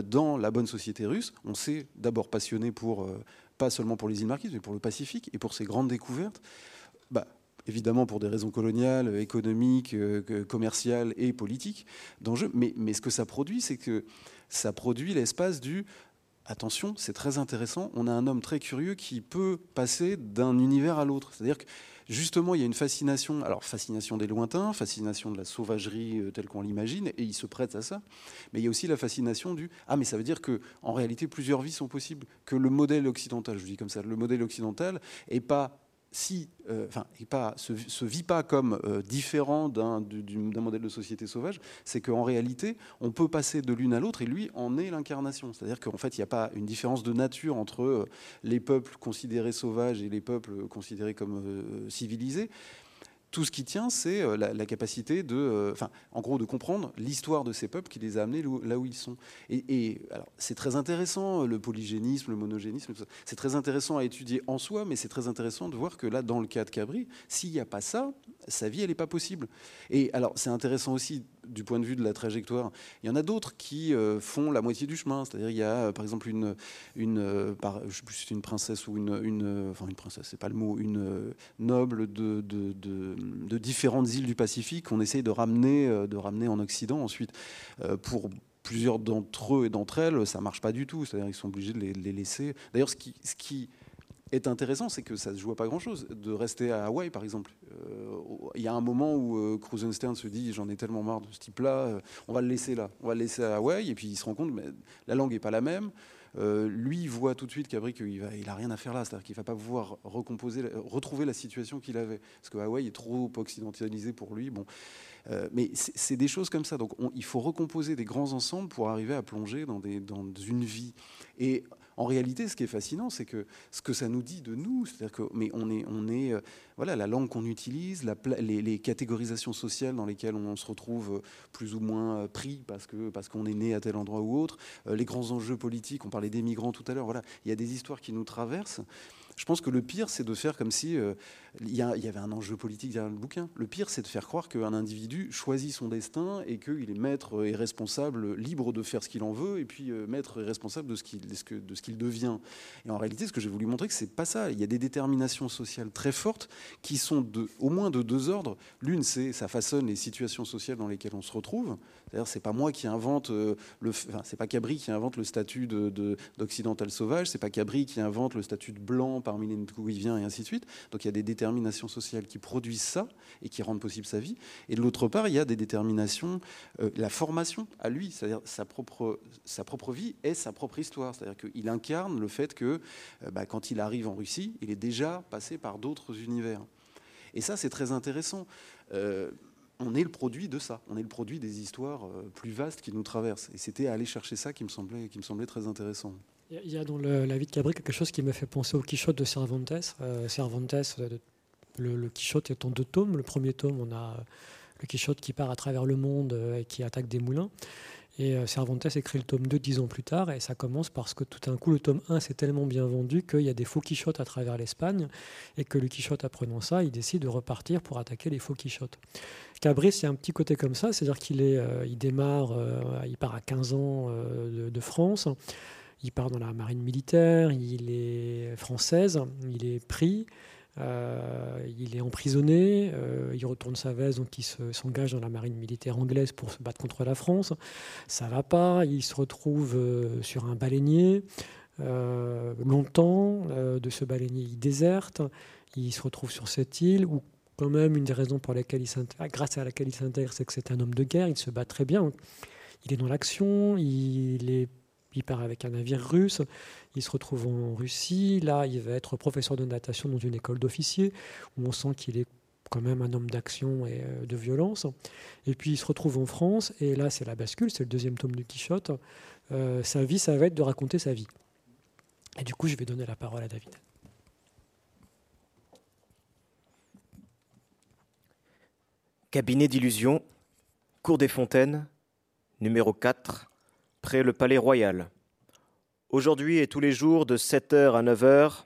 dans la bonne société russe, on s'est d'abord passionné pour pas seulement pour les îles Marquises, mais pour le Pacifique et pour ses grandes découvertes bah, évidemment pour des raisons coloniales, économiques, euh, commerciales et politiques d'enjeux. Mais, ce que ça produit, c'est que ça produit l'espace du attention, c'est très intéressant, on a un homme très curieux qui peut passer d'un univers à l'autre. C'est-à-dire que justement, il y a une fascination, alors fascination des lointains, fascination de la sauvagerie euh, telle qu'on l'imagine, et il se prête à ça. Mais il y a aussi la fascination du ah, mais ça veut dire que réalité plusieurs vies sont possibles, que le modèle occidental, je dis comme ça, le modèle occidental est pas si, euh, enfin, se, vit pas comme euh, différent d'un modèle de société sauvage, c'est qu'en réalité, on peut passer de l'une à l'autre et lui en est l'incarnation. C'est-à-dire qu'en fait, il n'y a pas une différence de nature entre euh, les peuples considérés sauvages et les peuples considérés comme civilisés tout ce qui tient, c'est euh, la, capacité de, euh, enfin, en gros, de comprendre l'histoire de ces peuples qui les a amenés là où ils sont. Et, alors, c'est très intéressant, le polygénisme, le monogénisme, c'est très intéressant à étudier en soi, mais c'est très intéressant de voir que là, dans le cas de Cabri, s'il n'y a pas ça, sa vie, elle n'est pas possible. Et alors, c'est intéressant aussi du point de vue de la trajectoire. Il y en a d'autres qui euh, font la moitié du chemin. C'est-à-dire, il y a, par exemple, une, c'est une princesse ou une, une, enfin, une princesse, c'est pas le mot, une noble de, de, de différentes îles du Pacifique qu'on essaye de ramener, euh, de ramener en Occident ensuite. Euh, pour plusieurs d'entre eux et d'entre elles, ça marche pas du tout. C'est-à-dire qu'ils sont obligés de les, laisser. D'ailleurs, ce qui, ce qui est intéressant, c'est que ça ne se joue à pas grand-chose. De rester à Hawaï, par exemple. Euh, il y a un moment où euh, Cruisenstern se dit J'en ai tellement marre de ce type-là, on va le laisser là. On va le laisser à Hawaï. Et puis il se rend compte que la langue n'est pas la même. Euh, lui voit tout de suite qu'il il a rien à faire là, c'est-à-dire qu'il va pas pouvoir recomposer, retrouver la situation qu'il avait, parce que Hawaï est trop occidentalisé pour lui. Bon, euh, mais c'est des choses comme ça. Donc il faut recomposer des grands ensembles pour arriver à plonger dans, dans une vie. Et en réalité, ce qui est fascinant, c'est que ce que ça nous dit de nous, c'est-à-dire que, mais on est, on est, euh, voilà, la langue qu'on utilise, les, catégorisations sociales dans lesquelles on, se retrouve euh, plus ou moins pris parce que parce qu'on est né à tel endroit ou autre, les grands enjeux politiques. On parlait des migrants tout à l'heure. Voilà, il y a des histoires qui nous traversent. Je pense que le pire, c'est de faire comme si euh, il y, avait un enjeu politique derrière le bouquin. Le pire, c'est de faire croire qu'un individu choisit son destin et qu'il est maître et responsable, libre de faire ce qu'il en veut, et puis euh, maître et responsable de ce qu'il devient. Et en réalité, ce que j'ai voulu montrer, c'est pas ça. Il y a des déterminations sociales très fortes qui sont de, au moins de deux ordres. L'une, c'est ça façonne les situations sociales dans lesquelles on se retrouve. D'ailleurs, c'est pas moi qui invente euh, le, c'est pas Cabri qui invente le statut d'occidental de, sauvage, c'est pas Cabri qui invente le statut de blanc parmi les il vient et ainsi de suite. Donc il y a des déterminations sociales qui produisent ça et qui rendent possible sa vie. Et de l'autre part, il y a des déterminations, euh, la formation à lui, c'est-à-dire sa propre, sa propre vie et sa propre histoire. C'est-à-dire qu'il incarne le fait que euh, bah, quand il arrive en Russie, il est déjà passé par d'autres univers. Et ça, c'est très intéressant on est le produit de ça. On est le produit des histoires euh, plus vastes qui nous traversent. Et c'était aller chercher ça qui me semblait, qui me semblait très intéressant. Il y a dans la vie de Cabri quelque chose qui me fait penser au Quichotte de Cervantes. Euh, Cervantes, le, Quichotte est en deux tomes. Le premier tome, on a le Quichotte qui part à travers le monde euh, et qui attaque des moulins. Et euh, Cervantes écrit le tome 2 dix ans plus tard, et ça commence parce que tout d'un coup, le tome 1 s'est tellement bien vendu qu'il y a des faux quichottes à travers l'Espagne, et que le quichotte, apprenant ça, il décide de repartir pour attaquer les faux quichottes. Cabris, a un petit côté comme ça, c'est-à-dire qu'il est, euh, il démarre, euh, il part à 15 ans de, France, il part dans la marine militaire, il est française, il est pris, euh, il est emprisonné, euh, il retourne sa veste, donc il s'engage dans la marine militaire anglaise pour se battre contre la France. Ça va pas, il se retrouve euh, sur un baleinier. longtemps, de ce baleinier, il déserte, il se retrouve sur cette île où quand même, une des raisons pour lesquelles il grâce à laquelle il s'intègre, c'est que c'est un homme de guerre, il se bat très bien. Il est dans l'action, il, est, il part avec un navire russe, il se retrouve en Russie, là il va être professeur de natation dans une école d'officiers, où on sent qu'il est quand même un homme d'action et euh, de violence. Et puis il se retrouve en France, et là c'est la bascule, c'est le deuxième tome du Quichotte. Euh, sa vie, ça va être de raconter sa vie. Et du coup, je vais donner la parole à David. Cabinet d'illusion, cour des Fontaines, numéro 4, près le Palais Royal. Aujourd'hui et tous les jours de 7h à 9h,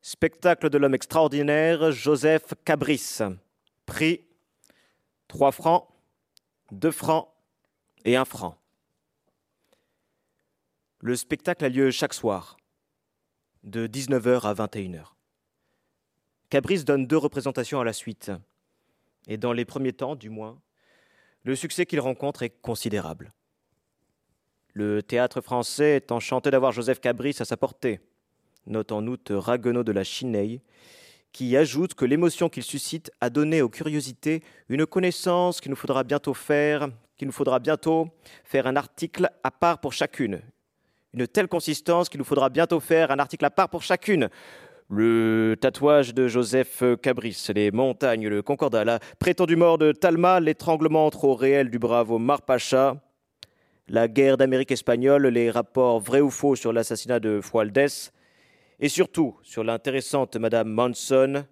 spectacle de l'homme extraordinaire Joseph Cabris. Prix 3 francs, 2 francs et 1 franc. Le spectacle a lieu chaque soir, de 19h à 21h. Cabris donne deux représentations à la suite, et dans les premiers temps, du moins, le succès qu'il rencontre est considérable. Le théâtre français est enchanté d'avoir Joseph Cabris à sa portée, note en outre Raguenaud de la Chineille, qui ajoute que l'émotion qu'il suscite a donné aux curiosités une connaissance qu'il nous faudra bientôt faire, qu'il nous faudra bientôt faire un article à part pour chacune, une telle consistance qu'il nous faudra bientôt faire un article à part pour chacune. Le tatouage de Joseph Cabris, les montagnes, le concordat, la prétendue mort de Talma, l'étranglement trop réel du bravo Marpacha, la guerre d'Amérique espagnole, les rapports vrais ou faux sur l'assassinat de Fualdès, et surtout sur l'intéressante Madame Manson,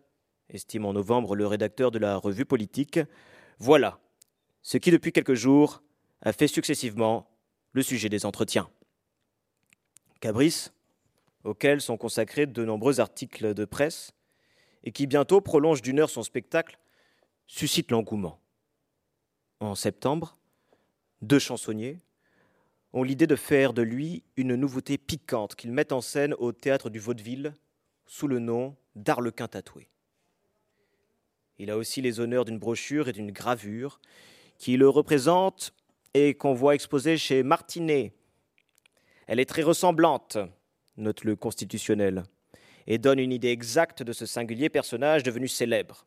estime en novembre le rédacteur de la revue politique. Voilà ce qui, depuis quelques jours, a fait successivement le sujet des entretiens. Cabris, auquel sont consacrés de nombreux articles de presse, et qui bientôt prolonge d'une heure son spectacle, suscite l'engouement. En septembre, deux chansonniers ont l'idée de faire de lui une nouveauté piquante qu'ils mettent en scène au théâtre du Vaudeville sous le nom d'Arlequin tatoué. Il a aussi les honneurs d'une brochure et d'une gravure qui le représentent et qu'on voit exposé chez Martinet elle est très ressemblante, note le constitutionnel, et donne une idée exacte de ce singulier personnage devenu célèbre.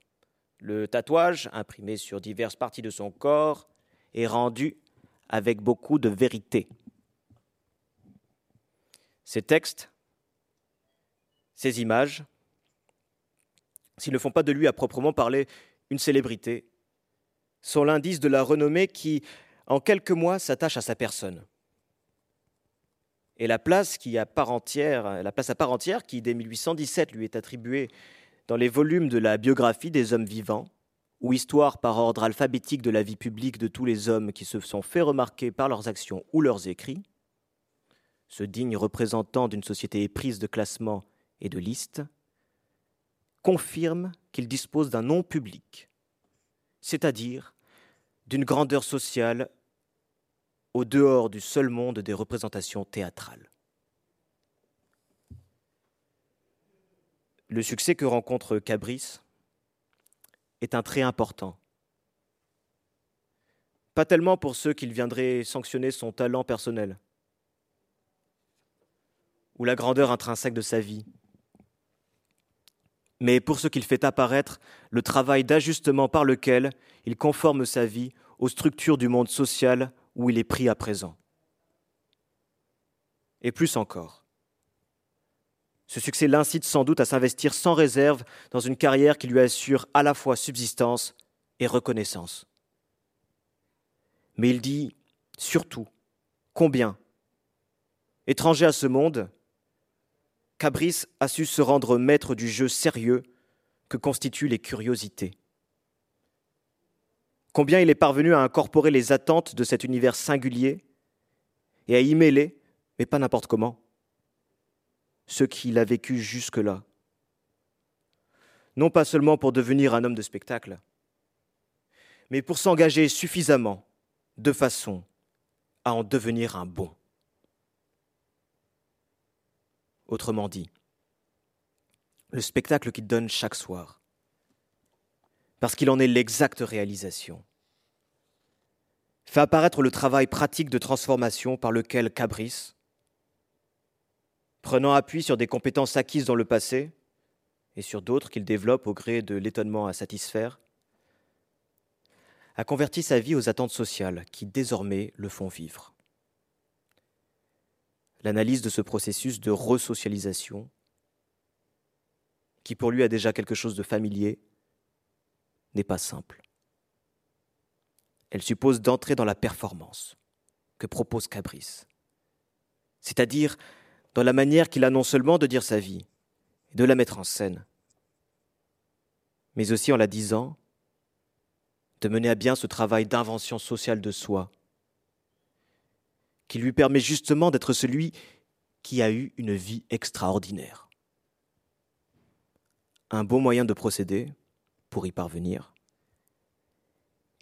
Le tatouage, imprimé sur diverses parties de son corps, est rendu avec beaucoup de vérité. Ces textes, ces images, s'ils ne font pas de lui à proprement parler une célébrité, sont l'indice de la renommée qui, en quelques mois, s'attache à sa personne et la place, qui part entière, la place à part entière qui, dès 1817, lui est attribuée dans les volumes de la biographie des hommes vivants, ou histoire par ordre alphabétique de la vie publique de tous les hommes qui se sont fait remarquer par leurs actions ou leurs écrits, ce digne représentant d'une société éprise de classement et de liste, confirme qu'il dispose d'un nom public, c'est-à-dire d'une grandeur sociale au dehors du seul monde des représentations théâtrales. Le succès que rencontre Cabris est un trait important. Pas tellement pour ceux qu'il viendrait sanctionner son talent personnel ou la grandeur intrinsèque de sa vie, mais pour ce qu'il fait apparaître le travail d'ajustement par lequel il conforme sa vie aux structures du monde social où il est pris à présent. Et plus encore. Ce succès l'incite sans doute à s'investir sans réserve dans une carrière qui lui assure à la fois subsistance et reconnaissance. Mais il dit surtout combien, étranger à ce monde, Cabris a su se rendre maître du jeu sérieux que constituent les curiosités combien il est parvenu à incorporer les attentes de cet univers singulier et à y mêler, mais pas n'importe comment, ce qu'il a vécu jusque-là. Non pas seulement pour devenir un homme de spectacle, mais pour s'engager suffisamment de façon à en devenir un bon. Autrement dit, le spectacle qu'il donne chaque soir, parce qu'il en est l'exacte réalisation. Fait apparaître le travail pratique de transformation par lequel Cabris, prenant appui sur des compétences acquises dans le passé et sur d'autres qu'il développe au gré de l'étonnement à satisfaire, a converti sa vie aux attentes sociales qui désormais le font vivre. L'analyse de ce processus de resocialisation, qui pour lui a déjà quelque chose de familier, n'est pas simple. Elle suppose d'entrer dans la performance que propose Cabris, c'est-à-dire dans la manière qu'il a non seulement de dire sa vie, et de la mettre en scène, mais aussi en la disant, de mener à bien ce travail d'invention sociale de soi, qui lui permet justement d'être celui qui a eu une vie extraordinaire. Un beau moyen de procéder, pour y parvenir,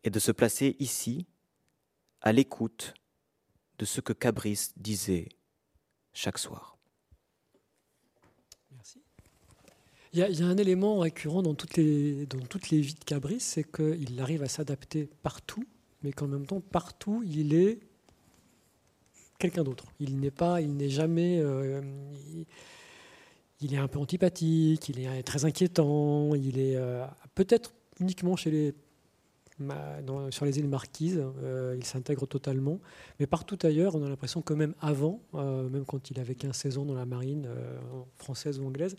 est de se placer ici, à l'écoute de ce que Cabris disait chaque soir. Merci. Il y, a, un élément récurrent dans toutes les, dans toutes les vies de Cabris, c'est qu'il arrive à s'adapter partout, mais qu'en même temps, partout, il est quelqu'un d'autre. Il n'est pas, il n'est jamais. Euh, il, il, est un peu antipathique, il est très inquiétant, il est euh, peut-être uniquement chez les sur les îles Marquises, euh, il s'intègre totalement. Mais partout ailleurs, on a l'impression que même avant, euh, même quand il avait 15 saisons dans la marine euh, française ou anglaise,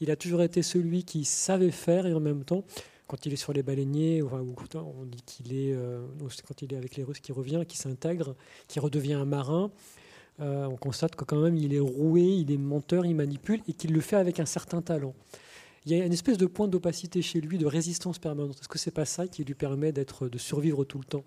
il a toujours été celui qui savait faire et en même temps, quand il est sur les baleiniers, enfin, on dit qu'il est, quand il est avec les Russes, qui revient, qui s'intègre, qui redevient un marin. On constate que quand même il est roué, il est menteur, il manipule et qu'il le fait avec un certain talent il y a une espèce de point d'opacité chez lui, de résistance permanente. Est-ce que c'est pas ça qui lui permet d'être, de survivre tout le temps?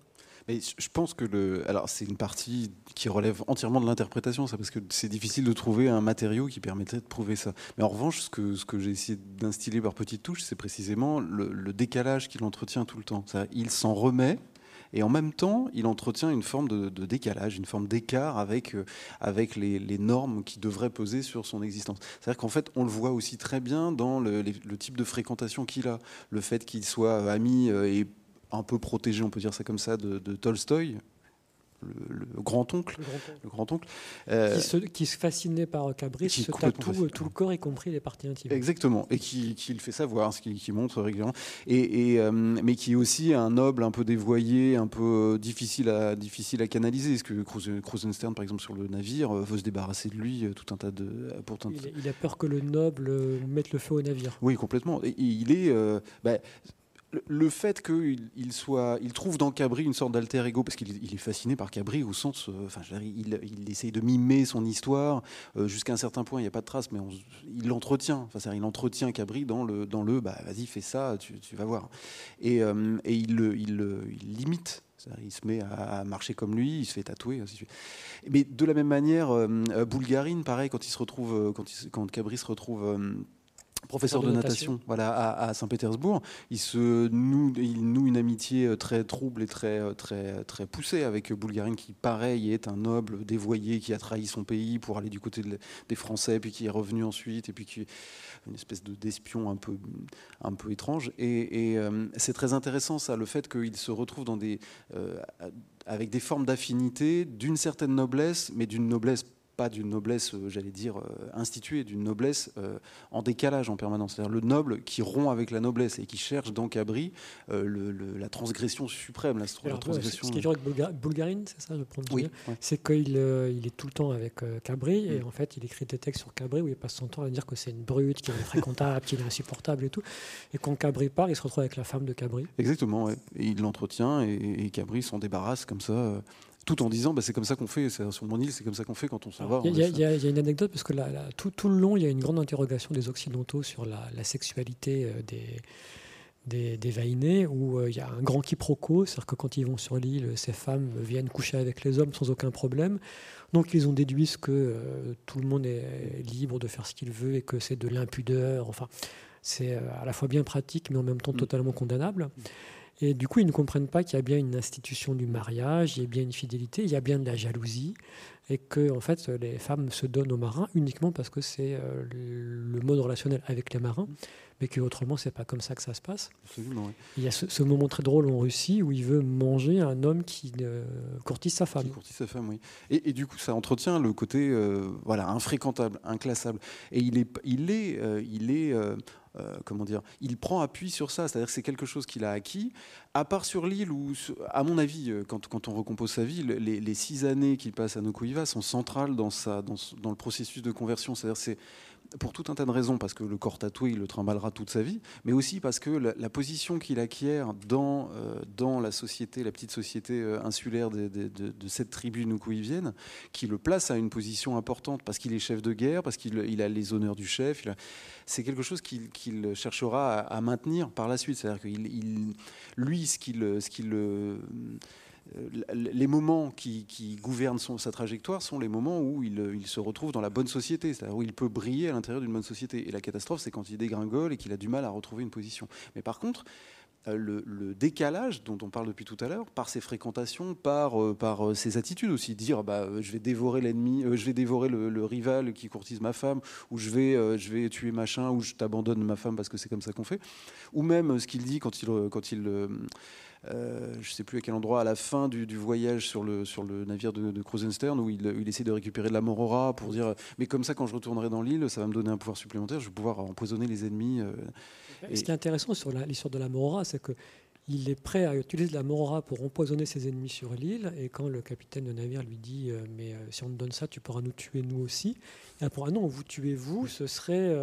Mais je pense que le, alors c'est une partie qui relève entièrement de l'interprétation, ça, parce que c'est difficile de trouver un matériau qui permettrait de prouver ça. Mais en revanche, ce que, ce que j'ai essayé d'instiller par petites touches, c'est précisément le, le décalage qu'il entretient tout le temps. Il s'en remet, et en même temps, il entretient une forme de, décalage, une forme d'écart avec, euh, avec les, normes qui devraient peser sur son existence. C'est-à-dire qu'en fait, on le voit aussi très bien dans le type de fréquentation qu'il a, le fait qu'il soit ami euh, et un peu protégé, on peut dire ça comme ça, de, de Tolstoï, le, le grand-oncle. Le grand-oncle. Grand euh, qui, se, qui, se, fascinait par Cabris, se tatoue tout le corps, y compris les parties intimes. Exactement, et qui, qui le fait savoir, ce qui, qui montre régulièrement. Et, et euh, mais qui est aussi un noble un peu dévoyé, un peu difficile à, difficile à canaliser. Parce que Krusenstern, par exemple, sur le navire, veut se débarrasser de lui, tout un tas de. Pourtant, il, il, a peur que le noble mette le feu au navire. Oui, complètement. Et, il est. Euh, bah, le fait qu'il il soit, il trouve dans Cabri une sorte d'alter ego, parce qu'il est fasciné par Cabri au sens, euh, enfin, il, il, essaye de mimer son histoire euh, jusqu'à un certain point. Il n'y a pas de trace, mais il l'entretient. Enfin, il entretient Cabri dans le, dans le, bah, vas-y, fais ça, tu, vas voir. Et, euh, il, limite. Il se met à marcher comme lui, il se fait tatouer. Mais de la même manière, Bulgarine, pareil, quand il se retrouve, quand, Cabri se retrouve professeur de, de natation, natation, voilà, à, à Saint-Pétersbourg. Il se noue, il noue une amitié très trouble et très, très, très poussée avec Bulgarine, qui, pareil, est un noble dévoyé qui a trahi son pays pour aller du côté de, des Français, puis qui est revenu ensuite, et puis qui une espèce de d'espion un peu, un peu étrange. Et, et euh, c'est très intéressant, ça, le fait qu'il se retrouve dans des, euh, avec des formes d'affinité, d'une certaine noblesse, mais d'une noblesse pas d'une noblesse, euh, j'allais dire, euh, instituée, d'une noblesse euh, en décalage en permanence. C'est-à-dire le noble qui rompt avec la noblesse et qui cherche dans Cabri le, le, la transgression suprême. La, Alors, la transgression, ce qui est dur avec Bulga Bulgarine, c'est ça, je prends oui, ouais. c'est qu'il il est tout le temps avec Cabri et mm. en fait il écrit des textes sur Cabri où il passe son temps à dire que c'est une brute, qu'il est fréquentable, (laughs) qu'il est insupportable et tout. Et quand Cabri part, il se retrouve avec la femme de Cabri. Exactement, ouais. et il l'entretient et, et Cabri s'en débarrasse comme ça tout en disant bah, c'est comme ça qu'on fait, sur mon île, c'est comme ça qu'on fait quand on s'en va. Il y, y, y, a une anecdote, parce que tout, tout, le long, il y a une grande interrogation des Occidentaux sur la, la sexualité euh, des, des, des Vainés, où euh, il y a un grand quiproquo, c'est-à-dire que quand ils vont sur l'île, ces femmes viennent coucher avec les hommes sans aucun problème. Donc ils ont déduit que euh, tout le monde est libre de faire ce qu'il veut et que c'est de l'impudeur. Enfin, c'est euh, à la fois bien pratique, mais en même temps totalement condamnable. Et du coup, ils ne comprennent pas qu'il y a bien une institution du mariage, il y a bien une fidélité, il y a bien de la jalousie, et que en fait, les femmes se donnent aux marins uniquement parce que c'est euh, le mode relationnel avec les marins, mais qu'autrement, c'est pas comme ça que ça se passe. Absolument, oui. Il y a ce, ce, moment très drôle en Russie où il veut manger un homme qui euh, courtise sa femme. Qui courtise sa femme, oui. Et, et, du coup, ça entretient le côté euh, voilà infréquentable, inclassable. Et il est, il est, il est euh, comment dire, il prend appui sur ça, c'est-à-dire que c'est quelque chose qu'il a acquis, à part sur l'île où, à mon avis, euh, quand, quand on recompose sa vie, les, six années qu'il passe à Nokuiva sont centrales dans, sa, dans, dans le processus de conversion, c'est-à-dire c'est pour tout un tas de raisons, parce que le corps tatoué, il le trimballera toute sa vie, mais aussi parce que la, position qu'il acquiert dans, euh, dans la société, la petite société euh, insulaire de, cette tribu qui le place à une position importante, parce qu'il est chef de guerre, parce qu'il a les honneurs du chef, c'est quelque chose qu'il cherchera à, maintenir par la suite. C'est-à-dire qu'il, lui, ce qu'il... Ce qu'il euh, les moments qui, gouvernent sa trajectoire sont les moments où il, se retrouve dans la bonne société, c'est-à-dire où il peut briller à l'intérieur d'une bonne société. Et la catastrophe, c'est quand il dégringole et qu'il a du mal à retrouver une position. Mais par contre, euh, le, décalage dont on parle depuis tout à l'heure, par ses fréquentations, par, euh, ses attitudes aussi, dire bah, je vais dévorer l'ennemi, je vais dévorer le, rival qui courtise ma femme, ou je vais, je vais tuer machin, ou je t'abandonne ma femme parce que c'est comme ça qu'on fait, ou même ce qu'il dit quand il euh, je ne sais plus à quel endroit, à la fin du, voyage sur le, sur le navire de, de Krusenstern, où il, il, essaie de récupérer de la morora pour dire Mais comme ça, quand je retournerai dans l'île, ça va me donner un pouvoir supplémentaire, je vais pouvoir empoisonner les ennemis. Euh, Ce qui est intéressant sur l'histoire de la morora, c'est que il est prêt à utiliser la morora pour empoisonner ses ennemis sur l'île. Et quand le capitaine de navire lui dit euh, Mais si on te donne ça, tu pourras nous tuer nous aussi. Il répond Ah non, vous tuez vous, ce serait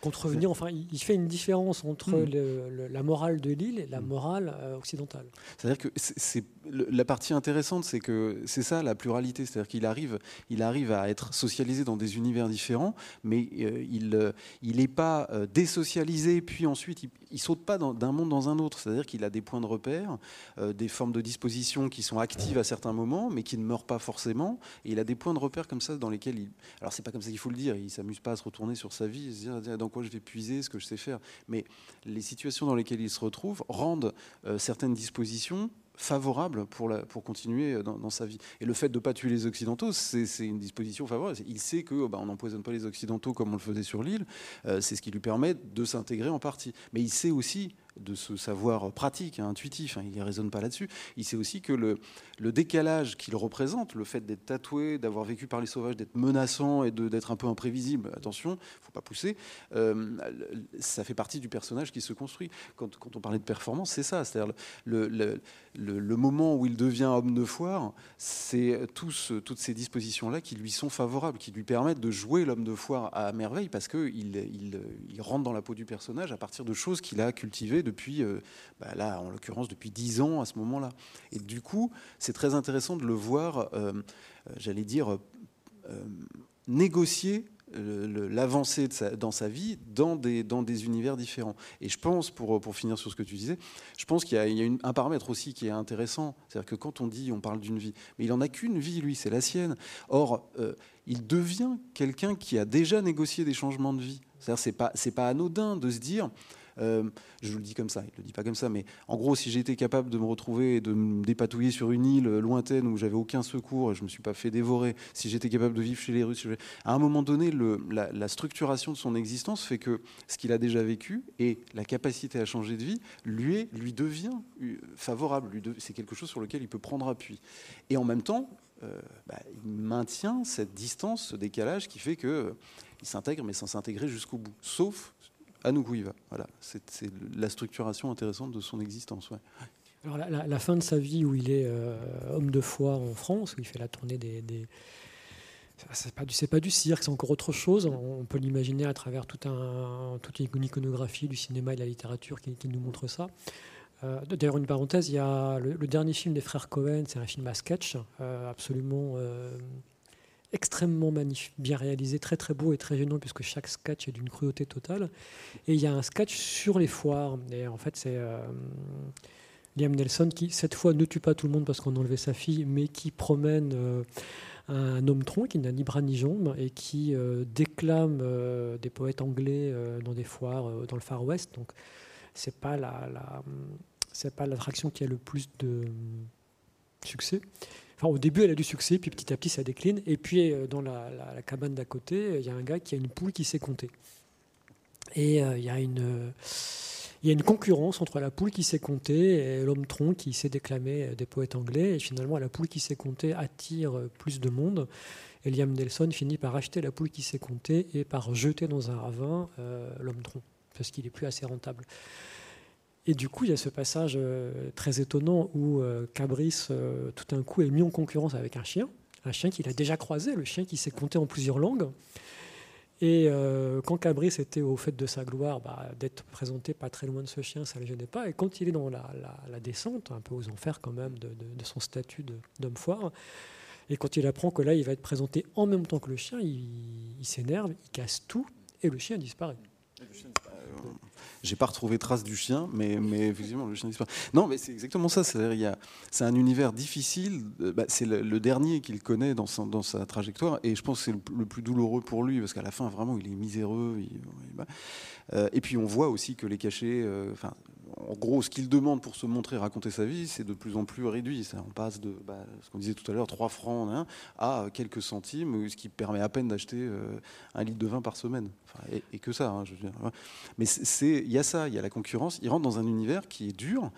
contrevenir. Enfin, il fait une différence entre hmm. la morale de l'île et la hmm. morale euh, occidentale. C'est-à-dire que c'est la partie intéressante, c'est que c'est ça la pluralité. C'est-à-dire qu'il arrive, il arrive à être socialisé dans des univers différents, mais euh, il euh, il n'est pas désocialisé, puis ensuite il, il saute pas d'un monde dans un autre. C'est-à-dire qu'il a des points de repère, des formes de disposition qui sont actives à certains moments, mais qui ne meurent pas forcément. Et il a des points de repère comme ça dans lesquels il. Alors c'est pas comme ça qu'il faut le dire. Il s'amuse pas à se retourner sur sa vie, et se dire quoi je vais puiser ce que je sais faire. Mais les situations dans lesquelles il se retrouve rendent euh, certaines dispositions favorable pour, la, pour continuer dans, sa vie. Et le fait de ne pas tuer les Occidentaux, c'est une disposition favorable. Il sait que bah, on n'empoisonne pas les Occidentaux comme on le faisait sur l'île. Euh, c'est ce qui lui permet de s'intégrer en partie. Mais il sait aussi de ce savoir pratique, hein, intuitif, hein, il ne raisonne pas là-dessus. Il sait aussi que le, décalage qu'il représente, le fait d'être tatoué, d'avoir vécu par les sauvages, d'être menaçant et d'être un peu imprévisible, attention, il ne faut pas pousser, euh, ça fait partie du personnage qui se construit. Quand, on parlait de performance, c'est ça. C'est-à-dire le, moment où il devient homme de foire, c'est toutes ces dispositions-là qui lui sont favorables, qui lui permettent de jouer l'homme de foire à merveille parce qu'il il, il, rentre dans la peau du personnage à partir de choses qu'il a cultivées depuis, euh, bah là, en l'occurrence, depuis dix ans à ce moment-là. Et du coup, c'est très intéressant de le voir, euh, euh, j'allais dire, négocier l'avancée dans sa vie dans des, univers différents. Et je pense, pour, finir sur ce que tu disais, je pense qu'il y a, un paramètre aussi qui est intéressant. C'est-à-dire que quand on dit, on parle d'une vie, mais il n'en a qu'une vie, lui, c'est la sienne. Or, il devient quelqu'un qui a déjà négocié des changements de vie. C'est-à-dire, c'est pas, c'est pas anodin de se dire, euh, je vous le dis comme ça, il ne le dit pas comme ça, mais en gros, si j'étais capable de me retrouver et de me dépatouiller sur une île lointaine où j'avais aucun secours, je ne me suis pas fait dévorer, si j'étais capable de vivre chez les Russes, à un moment donné, la, structuration de son existence fait que ce qu'il a déjà vécu et la capacité à changer de vie lui, lui devient euh, favorable. C'est quelque chose sur lequel il peut prendre appui. Et en même temps, euh, bah, il maintient cette distance, ce décalage qui fait que il s'intègre, mais sans s'intégrer jusqu'au bout. Sauf à nous va. Voilà, c'est la structuration intéressante de son existence. Alors la, fin de sa vie où il est euh, homme de foi en France, où il fait la tournée des, des c'est pas du cirque, c'est encore autre chose. On peut l'imaginer à travers toute une iconographie du cinéma et de la littérature qui, nous montre ça. Euh, D'ailleurs, une parenthèse, il y a le, dernier film des frères Cohen, c'est un film à sketch, euh, absolument extrêmement bien réalisé, très très beau et très gênant puisque chaque sketch est d'une cruauté totale. Et il y a un sketch sur les foires. Et en fait, c'est euh, Liam Nelson qui, cette fois, ne tue pas tout le monde parce qu'on a enlevé sa fille, mais qui promène euh, un homme tronc qui n'a ni bras ni jambes et qui euh, déclame des poètes anglais dans des foires dans le Far West. Donc, c'est pas la c'est pas l'attraction qui a le plus de succès au début, elle a du succès, puis petit à petit, ça décline. Et puis, euh, dans la, cabane d'à côté, il y a un gars qui a une poule qui sait compter. Et euh, il y a une. concurrence entre la poule qui sait compter et l'homme tronc qui sait déclamer des poètes anglais. Et finalement, la poule qui sait compter attire plus de monde. Et Liam Nelson finit par acheter la poule qui sait compter et par jeter dans un ravin euh, l'homme tronc, parce qu'il est plus assez rentable. Et du coup, il y a ce passage euh, très étonnant où euh, Cabris, tout d'un coup, est mis en concurrence avec un chien, un chien qu'il a déjà croisé, le chien qui sait compter en plusieurs langues. Et euh, quand Cabris était au fait de sa gloire, bah, d'être présenté pas très loin de ce chien, ça ne le gênait pas. Et quand il est dans la, descente, un peu aux enfers quand même, de, son statut d'homme foire, et quand il apprend que là, il va être présenté en même temps que le chien, il, s'énerve, il casse tout, et le chien disparaît. J'ai pas retrouvé trace du chien, mais, mais effectivement, le chien disparaît. Non, mais c'est exactement ça. C'est un univers difficile. Euh, bah, c'est le, dernier qu'il connaît dans sa, dans sa, trajectoire, et je pense que c'est le, plus douloureux pour lui, parce qu'à la fin, vraiment, il est miséreux. Euh, et puis, on voit aussi que les cachets, euh, en gros, ce qu'il demande pour se montrer, raconter sa vie, c'est de plus en plus réduit. Ça, on passe de bah, ce qu'on disait tout à l'heure, 3 francs hein, à quelques centimes, ce qui permet à peine d'acheter euh, un litre de vin par semaine. et, que ça, hein, je veux dire. Mais il y a ça, il y a la concurrence. Il rentre dans un univers qui est dur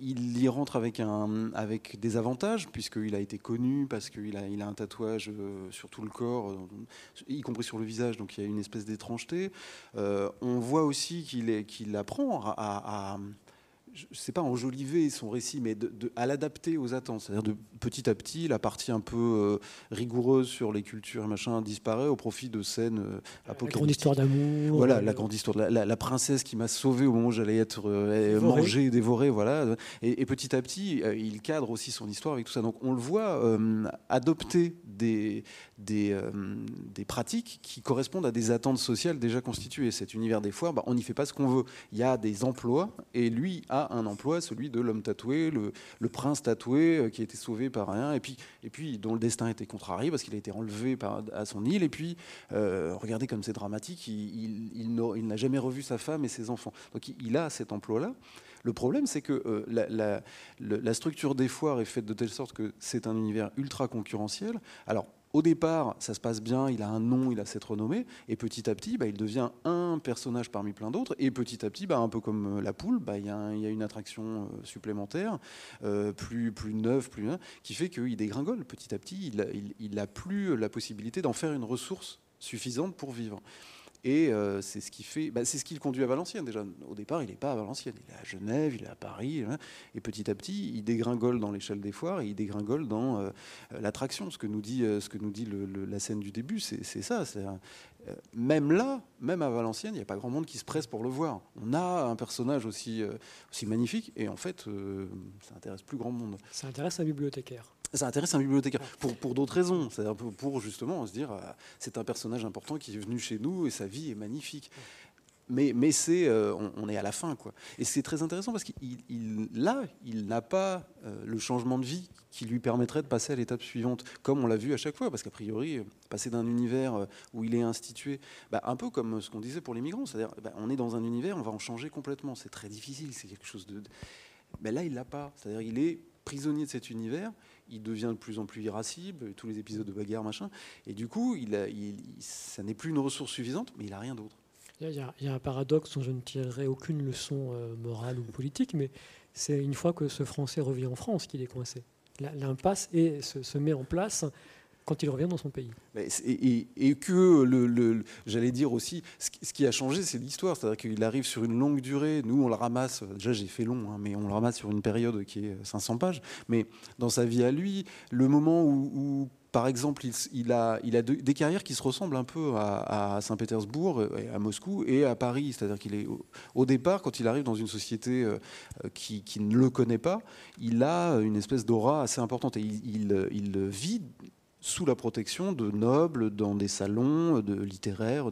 il y rentre avec, un, avec des avantages, puisqu'il a été connu, parce qu'il a, il a un tatouage euh, sur tout le corps, euh, y compris sur le visage, donc il y a une espèce d'étrangeté. Euh, on voit aussi qu'il, qu'il apprend à je ne sais pas enjoliver son récit, mais de, à l'adapter aux attentes. C'est-à-dire de petit à petit, la partie un peu euh, rigoureuse sur les cultures et machin disparaît au profit de scènes euh, apocalyptiques. La grande histoire d'amour. Voilà, la grande histoire. La, la, princesse qui m'a sauvé au moment où j'allais être euh, mangé, dévoré, voilà. Et, petit à petit, il cadre aussi son histoire avec tout ça. Donc on le voit adopter des, des, des pratiques qui correspondent à des attentes sociales déjà constituées. Cet univers des foires, bah, on n'y fait pas ce qu'on veut. Il y a des emplois et lui a un emploi, celui de l'homme tatoué, le, prince tatoué euh, qui a été sauvé par rien, et puis, et puis dont le destin était contrarié parce qu'il a été enlevé à son île. Et puis, euh, regardez comme c'est dramatique, il, il, n'a jamais revu sa femme et ses enfants. Donc il, a cet emploi-là. Le problème, c'est que euh, la, la, structure des foires est faite de telle sorte que c'est un univers ultra concurrentiel. Alors, au départ, ça se passe bien, il a un nom, il a cette renommée, et petit à petit, bah, il devient un personnage parmi plein d'autres, et petit à petit, bah, un peu comme euh, la poule, bah, il y, a une attraction euh, supplémentaire, euh, plus, plus neuve, plus qui fait qu'il dégringole. Petit à petit, il n'a plus la possibilité d'en faire une ressource suffisante pour vivre. Et euh, c'est ce qui fait, bah, c'est ce qui le conduit à Valenciennes. Déjà, au départ, il n'est pas à Valenciennes, il est à Genève, il est à Paris, hein. et petit à petit, il dégringole dans l'échelle des foires et il dégringole dans euh, l'attraction. Ce que nous dit, euh, la scène du début, c'est ça. même là, même à Valenciennes, il n'y a pas grand monde qui se presse pour le voir. On a un personnage aussi, aussi magnifique, et en fait, ça intéresse plus grand monde. Ça intéresse un bibliothécaire ça intéresse un bibliothécaire pour, pour d'autres raisons. C'est-à-dire pour, justement se dire euh, c'est un personnage important qui est venu chez nous et sa vie est magnifique. Mais, mais c'est, euh, on, est à la fin, quoi. Et c'est très intéressant parce qu'il, là, il n'a pas euh, le changement de vie qui lui permettrait de passer à l'étape suivante, comme on l'a vu à chaque fois, parce qu'a priori, passer d'un univers où il est institué, bah, un peu comme ce qu'on disait pour les migrants, c'est-à-dire, bah, on est dans un univers, on va en changer complètement. C'est très difficile, c'est quelque chose de. Mais là, il l'a pas. C'est-à-dire, il est prisonnier de cet univers il devient de plus en plus irascible, tous les épisodes de bagarre, machin. Et du coup, ça n'est plus une ressource suffisante, mais il n'a rien d'autre. Il y, a, un paradoxe dont je ne tirerai aucune leçon euh, morale ou politique, mais c'est une fois que ce Français revient en France qu'il est coincé. L'impasse se, se, met en place quand il revient dans son pays. Et, que, le, j'allais dire aussi, ce qui a changé, c'est l'histoire. C'est-à-dire qu'il arrive sur une longue durée. Nous, on le ramasse, déjà j'ai fait long, hein, mais on le ramasse sur une période qui est 500 pages. Mais dans sa vie à lui, le moment où, par exemple, il, a, il a des carrières qui se ressemblent un peu à, Saint-Pétersbourg, à Moscou et à Paris. C'est-à-dire qu'il est départ, quand il arrive dans une société euh, qui, ne le connaît pas, il a une espèce d'aura assez importante et il, il vit sous la protection de nobles, dans des salons de littéraires.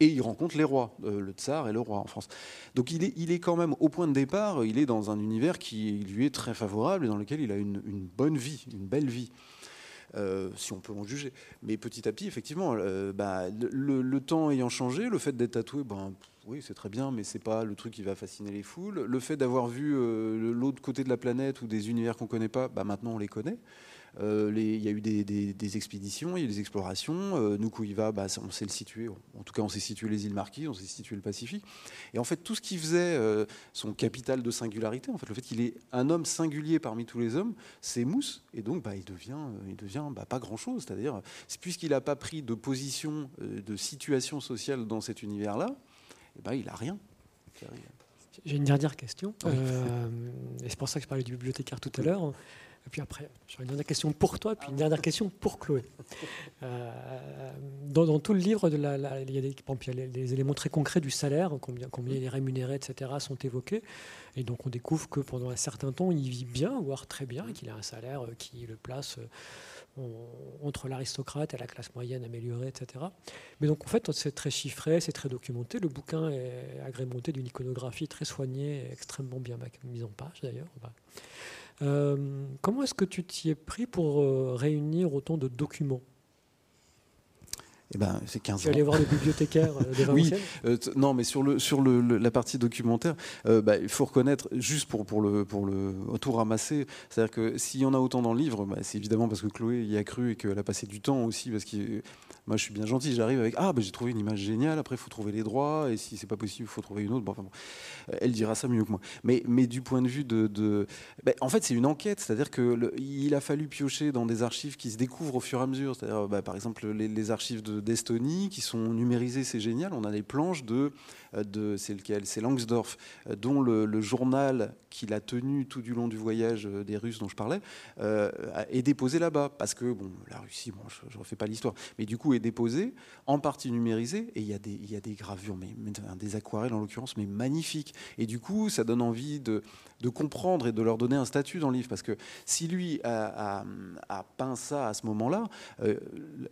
Et il rencontre les rois, euh, le tsar et le roi en France. Donc il est, il est quand même, au point de départ, il est dans un univers qui lui est très favorable et dans lequel il a une, bonne vie, une belle vie. Euh, si on peut en juger. Mais petit à petit, effectivement, euh, bah, le, temps ayant changé, le fait d'être tatoué, ben, oui, c'est très bien, mais c'est pas le truc qui va fasciner les foules. Le fait d'avoir vu l'autre côté de la planète ou des univers qu'on connaît pas, bah, maintenant on les connaît. Euh, il y a eu des, expéditions, il y a eu des explorations. Euh, Nukuiva, bah, on sait le situer. En tout cas, on sait situer les îles Marquises, on sait situer le Pacifique. Et en fait, tout ce qui faisait euh, son capital de singularité, en fait, le fait qu'il est un homme singulier parmi tous les hommes, c'est Mousse. Et donc, bah, il devient, il devient bah, pas grand-chose. C'est-à-dire, puisqu'il n'a pas pris de position, de situation sociale dans cet univers-là, eh ben, il n'a rien. J'ai une dernière question. Euh, et c'est pour ça que je parlais du bibliothécaire tout à l'heure. Et puis après, j'aurai une dernière question pour toi, puis une dernière question pour Chloé. Euh, dans, tout le livre, il y a des, éléments très concrets du salaire, combien, combien il est rémunéré, etc., sont évoqués. Et donc on découvre que pendant un certain temps, il vit bien, voire très bien, qu'il a un salaire qui le place entre l'aristocrate et la classe moyenne améliorée, etc. Mais donc en fait, c'est très chiffré, c'est très documenté. Le bouquin est agrémenté d'une iconographie très soignée, extrêmement bien mise en page d'ailleurs. Euh, comment est-ce que tu t'y es pris pour euh, réunir autant de documents? Eh ben, c'est 15 ans. Tu allais voir le bibliothécaire euh, (laughs) Oui, euh, non, mais sur, le, sur le, la partie documentaire, euh, bah, il faut reconnaître, juste pour, pour, le, pour le tout ramasser, c'est-à-dire que s'il y en a autant dans le livre, bah, c'est évidemment parce que Chloé y a cru et qu'elle a passé du temps aussi, parce que moi je suis bien gentil, j'arrive avec Ah, bah, j'ai trouvé une image géniale, après il faut trouver les droits, et si c'est pas possible, il faut trouver une autre. Bon, enfin, bon. Elle dira ça mieux que moi. Mais, mais du point de vue de. de en fait, c'est une enquête, c'est-à-dire qu'il a fallu piocher dans des archives qui se découvrent au fur et à mesure, c'est-à-dire par exemple les, les archives de d'Estonie qui sont numérisées, c'est génial. On a des planches de, euh, de c'est lequel? C'est Langsdorff, euh, dont le, journal qu'il a tenu tout du long du voyage euh, des Russes dont je parlais est déposé là-bas. Parce que, bon, la Russie, bon, je ne refais pas l'histoire, mais du coup est déposé, en partie numérisé, et il y a des, y a des gravures, mais, des aquarelles en l'occurrence, mais magnifiques. Et du coup, ça donne envie de, de comprendre et de leur donner un statut dans le livre. Parce que si lui a, a, peint ça à ce moment-là,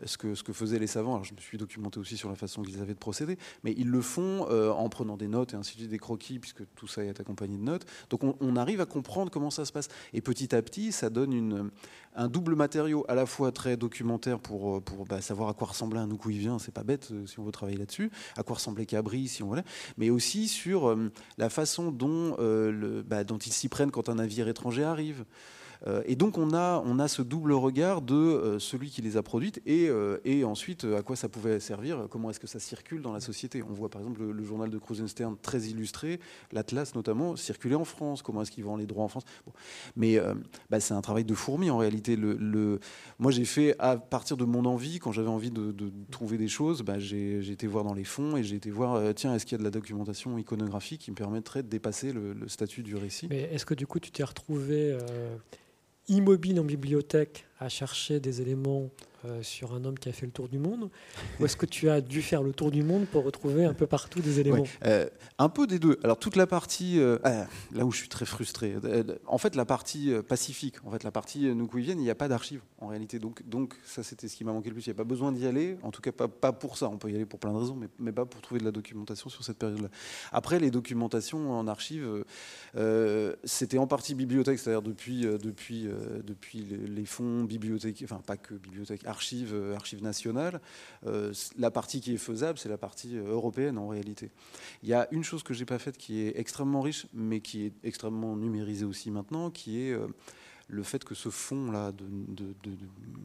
ce, que, ce que faisaient les savants, je me suis documenté aussi sur la façon qu'ils avaient de procéder, mais ils le font euh, en prenant des notes et ainsi de suite, des croquis, puisque tout ça est accompagné de notes. Donc on, arrive à comprendre comment ça se passe. Et petit à petit, ça donne un double matériau, à la fois très documentaire pour, euh, bah, savoir à quoi ressemblait un vient c'est pas bête euh, si on veut travailler là-dessus, à quoi ressemblait Cabri, si on voulait, mais aussi sur la façon bah, dont ils s'y prennent quand un navire étranger arrive. Euh, et donc on a, on a ce double regard de euh, celui qui les a produites et, euh, et ensuite à quoi ça pouvait servir, comment est-ce que ça circule dans la société. On voit par exemple le, journal de Krusenstern très illustré, l'Atlas notamment, circuler en France, comment est-ce qu'ils vendent les droits en France? Mais bah, c'est un travail de fourmi en réalité. Le, Moi j'ai fait à partir de mon envie, quand j'avais envie de, trouver des choses, bah, j'ai été voir dans les fonds et j'ai été voir, tiens, est-ce qu'il y a de la documentation iconographique qui me permettrait de dépasser le, statut du récit? Mais est-ce que du coup tu t'es retrouvé immobile en bibliothèque à chercher des éléments euh, sur un homme qui a fait le tour du monde Ou est-ce que tu as dû faire le tour du monde pour retrouver un peu partout des éléments euh, Un peu des deux. Alors toute la partie, euh, ah, là où je suis très frustré, en fait la partie pacifique, en fait la partie Nukuivienne, il n'y a pas d'archives en réalité. Donc, donc ça c'était ce qui m'a manqué le plus. Il n'y a pas besoin d'y aller, en tout cas pas, pour ça. On peut y aller pour plein de raisons, mais, mais pas pour trouver de la documentation sur cette période-là. Après les documentations en archives, c'était en partie bibliothèque, c'est-à-dire depuis, depuis, depuis les fonds bibliothèques, enfin pas que bibliothèque, archives, euh, archives nationales. Euh, la partie qui est faisable, c'est la partie euh, européenne en réalité. Il y a une chose que j'ai pas faite qui est extrêmement riche, mais qui est extrêmement numérisée aussi maintenant, qui est le fait que ce fond-là de,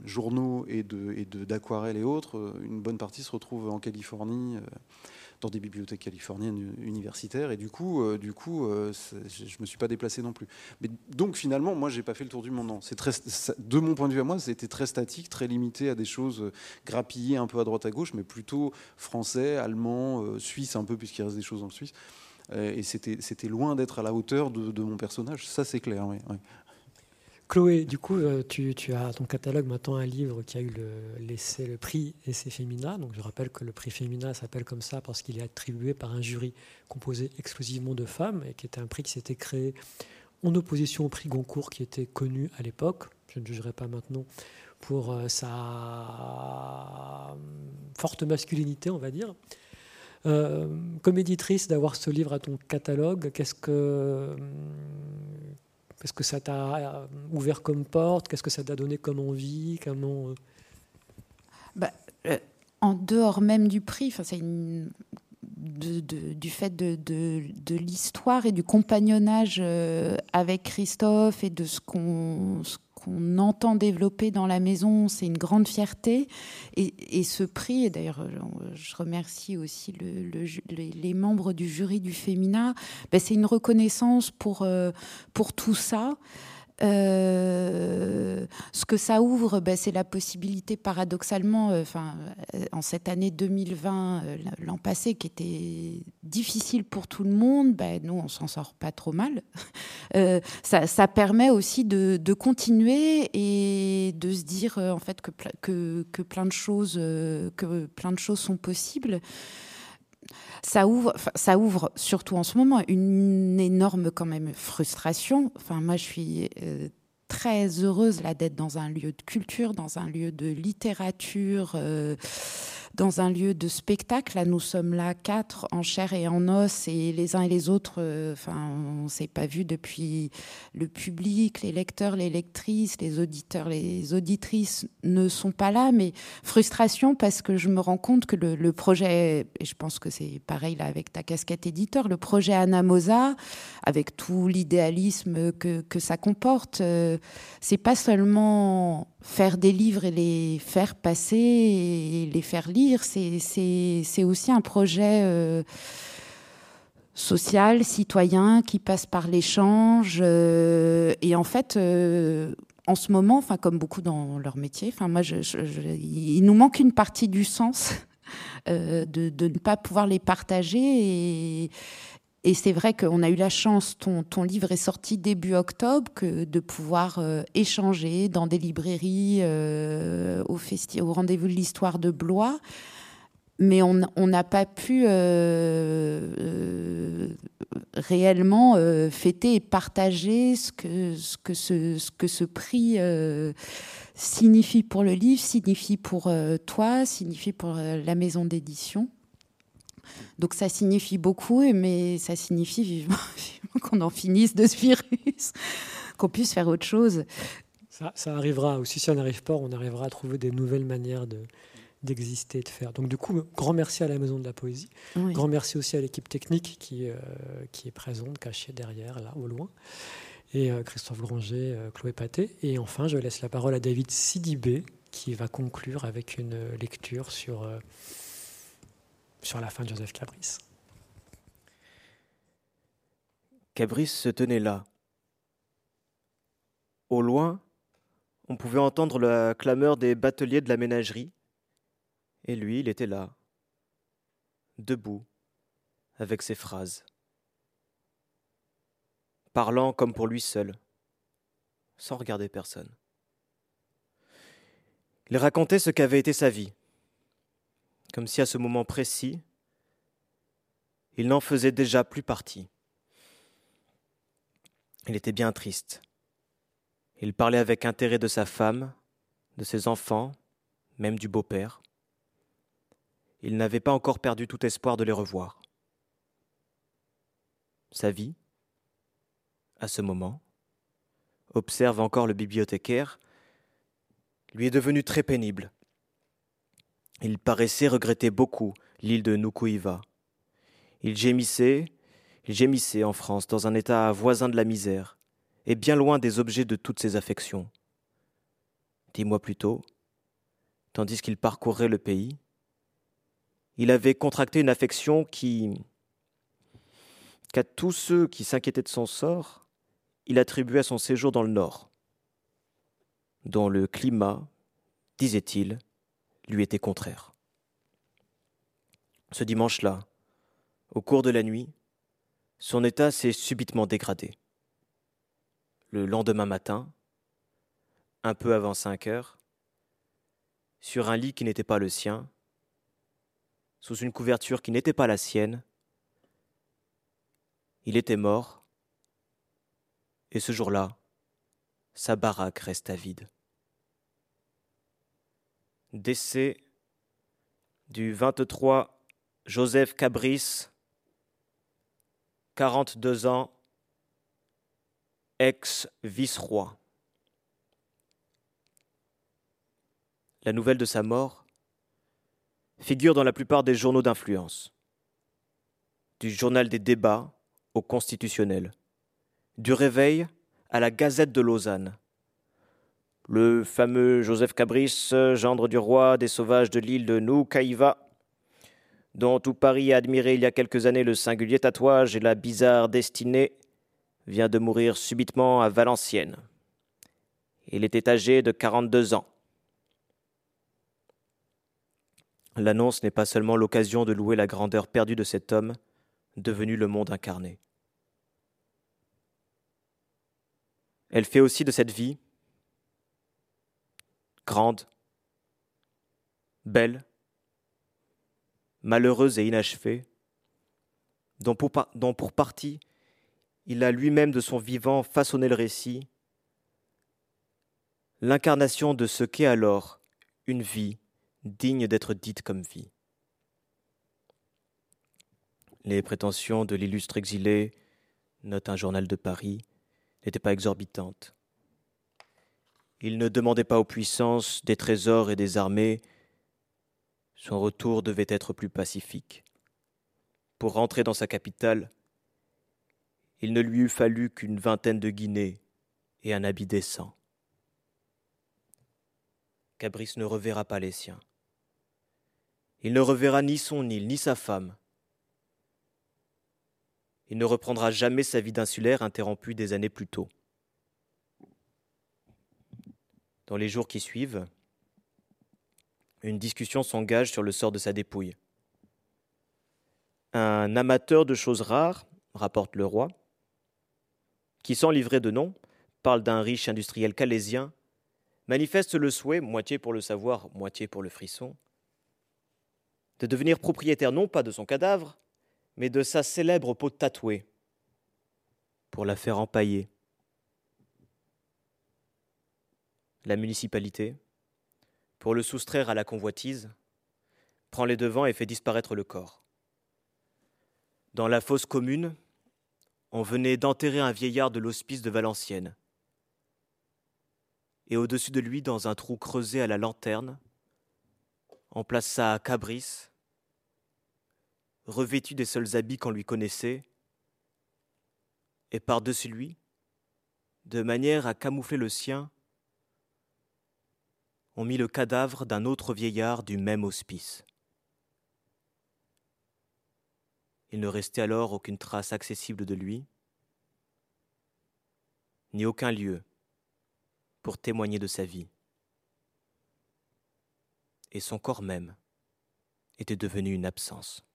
journaux et d'aquarelles et, autres, une bonne partie se retrouve en Californie dans des bibliothèques californiennes universitaires. Et du coup, euh, du coup euh, je me suis pas déplacé non plus. Mais donc finalement, moi, j'ai pas fait le tour du monde. Non. Très, de mon point de vue à moi, c'était très statique, très limité à des choses euh, grappillées un peu à droite à gauche, mais plutôt français, allemand, suisse un peu, puisqu'il reste des choses en Suisse. Et c'était loin d'être à la hauteur de, mon personnage. Ça, c'est clair. Chloé, du coup, euh, tu, as ton catalogue maintenant un livre qui a eu le, le prix Essai Féminin. Donc, je rappelle que le prix Féminin s'appelle comme ça parce qu'il est attribué par un jury composé exclusivement de femmes et qui était un prix qui s'était créé en opposition au prix Goncourt qui était connu à l'époque. Je ne jugerai pas maintenant pour euh, sa euh, forte masculinité, on va dire. comme éditrice, d'avoir ce livre à ton catalogue, qu'est-ce que Qu'est-ce que ça t'a euh, ouvert comme porte Qu'est-ce que ça t'a donné comme envie Comment euh? bah, euh, En dehors même du prix, c'est du fait de, l'histoire et du compagnonnage avec Christophe et de ce qu'on qu'on entend développer dans la maison, c'est une grande fierté. Et, ce prix, et d'ailleurs, je remercie aussi les membres du jury du Féminin, ben, c'est une reconnaissance pour, pour tout ça. Euh, ce que ça ouvre, ben, c'est la possibilité, paradoxalement, euh, euh, en cette année 2020, l'an passé, qui était difficile pour tout le monde, ben, nous, on s'en sort pas trop mal. (laughs) Ça, permet aussi de, continuer et de se dire, en fait, que, plein de choses, que plein de choses sont possibles ça ouvre, ça ouvre surtout en ce moment une énorme quand même frustration. Enfin, moi, je suis euh, très heureuse là d'être dans un lieu de culture, dans un lieu de littérature. Euh, dans un lieu de spectacle. Là, nous sommes là quatre en chair et en os, et les uns et les autres, euh, enfin, on s'est pas vu depuis le public, les lecteurs, les lectrices, les auditeurs, les auditrices ne sont pas là, mais frustration parce que je me rends compte que le, projet, et je pense que c'est pareil là avec ta casquette éditeur, le projet Anamosa, avec tout l'idéalisme que, que ça comporte, euh, c'est pas seulement faire des livres et les faire passer et les faire lire, c'est aussi un projet euh, social, citoyen, qui passe par l'échange. Euh, et en fait, euh, en ce moment, comme beaucoup dans leur métier, moi, il nous manque une partie du sens de, de, ne pas pouvoir les partager et c'est vrai qu'on a eu la chance, ton, ton, livre est sorti début octobre, que de pouvoir euh, échanger dans des librairies euh, au, au rendez-vous de l'histoire de Blois. Mais on n'a pas pu euh, réellement fêter et partager ce que ce, que ce, que ce prix signifie pour le livre, signifie pour toi, signifie pour la maison d'édition. Donc ça signifie beaucoup, mais ça signifie (laughs) vivement, qu'on en finisse de ce virus, qu'on puisse faire autre chose. Ça, arrivera aussi. Si on n'arrive pas, on arrivera à trouver des nouvelles manières de d'exister, de faire. Donc du coup, grand merci à la Maison de la Poésie. Grand merci aussi à l'équipe technique qui, euh, qui est présente, cachée derrière, là, au loin. Et euh, Christophe Granger, euh, Chloé Paté. Et enfin, je laisse la parole à David Sidibé, qui va conclure avec une lecture sur sur la fin de Joseph Cabris. Cabris se tenait là. Au loin, on pouvait entendre la clameur des bateliers de la ménagerie, et lui, il était là, debout, avec ses phrases, parlant comme pour lui seul, sans regarder personne. Il racontait ce qu'avait été sa vie, comme si à ce moment précis, il n'en faisait déjà plus partie. Il était bien triste. Il parlait avec intérêt de sa femme, de ses enfants, même du beau-père. Il n'avait pas encore perdu tout espoir de les revoir. Sa vie, à ce moment, observe encore le bibliothécaire, lui est devenue très pénible. Il paraissait regretter beaucoup l'île de Nukuiva. Il gémissait, il gémissait en France dans un état voisin de la misère, et bien loin des objets de toutes ses affections. Dix mois plus tôt, tandis qu'il parcourait le pays, il avait contracté une affection qui, qu'à tous ceux qui s'inquiétaient de son sort, il attribuait à son séjour dans le Nord, dont le climat, disait-il, lui était contraire. Ce dimanche-là, au cours de la nuit, son état s'est subitement dégradé. Le lendemain matin, un peu avant cinq heures, sur un lit qui n'était pas le sien, sous une couverture qui n'était pas la sienne, il était mort, et ce jour-là, sa baraque resta vide. Décès du 23 Joseph Cabris, 42 ans, ex-vice-roi. La nouvelle de sa mort figure dans la plupart des journaux d'influence, du journal des débats au constitutionnel, du réveil à la Gazette de Lausanne, le fameux Joseph Cabris, gendre du roi des sauvages de l'île de Noukaïva, dont tout Paris a admiré il y a quelques années le singulier tatouage et la bizarre destinée, vient de mourir subitement à Valenciennes. Il était âgé de 42 ans. L'annonce n'est pas seulement l'occasion de louer la grandeur perdue de cet homme, devenu le monde incarné. Elle fait aussi de cette vie, grande, belle, malheureuse et inachevée, dont pour, partie il a lui-même de son vivant façonné le récit, l'incarnation de ce qu'est alors une vie digne d'être dite comme vie. Les prétentions de l'illustre exilé, note un journal de Paris, n'étaient pas exorbitantes. Il ne demandait pas aux puissances des trésors et des armées. Son retour devait être plus pacifique. Pour rentrer dans sa capitale, il ne lui eût fallu qu'une vingtaine de guinées et un habit décent. Cabris ne reverra pas les siens. Il ne reverra ni son île, ni sa femme. Il ne reprendra jamais sa vie d'insulaire interrompue des années plus tôt. Dans les jours qui suivent, une discussion s'engage sur le sort de sa dépouille. Un amateur de choses rares, rapporte le roi, qui, sans livrer de nom, parle d'un riche industriel calésien, manifeste le souhait, moitié pour le savoir, moitié pour le frisson, de devenir propriétaire non pas de son cadavre, mais de sa célèbre peau tatouée, pour la faire empailler. La municipalité, pour le soustraire à la convoitise, prend les devants et fait disparaître le corps. Dans la fosse commune, on venait d'enterrer un vieillard de l'hospice de Valenciennes. Et au-dessus de lui, dans un trou creusé à la lanterne, on plaça Cabris, revêtu des seuls habits qu'on lui connaissait, et par-dessus lui, de manière à camoufler le sien, on mit le cadavre d'un autre vieillard du même hospice. Il ne restait alors aucune trace accessible de lui, ni aucun lieu pour témoigner de sa vie et son corps même était devenu une absence.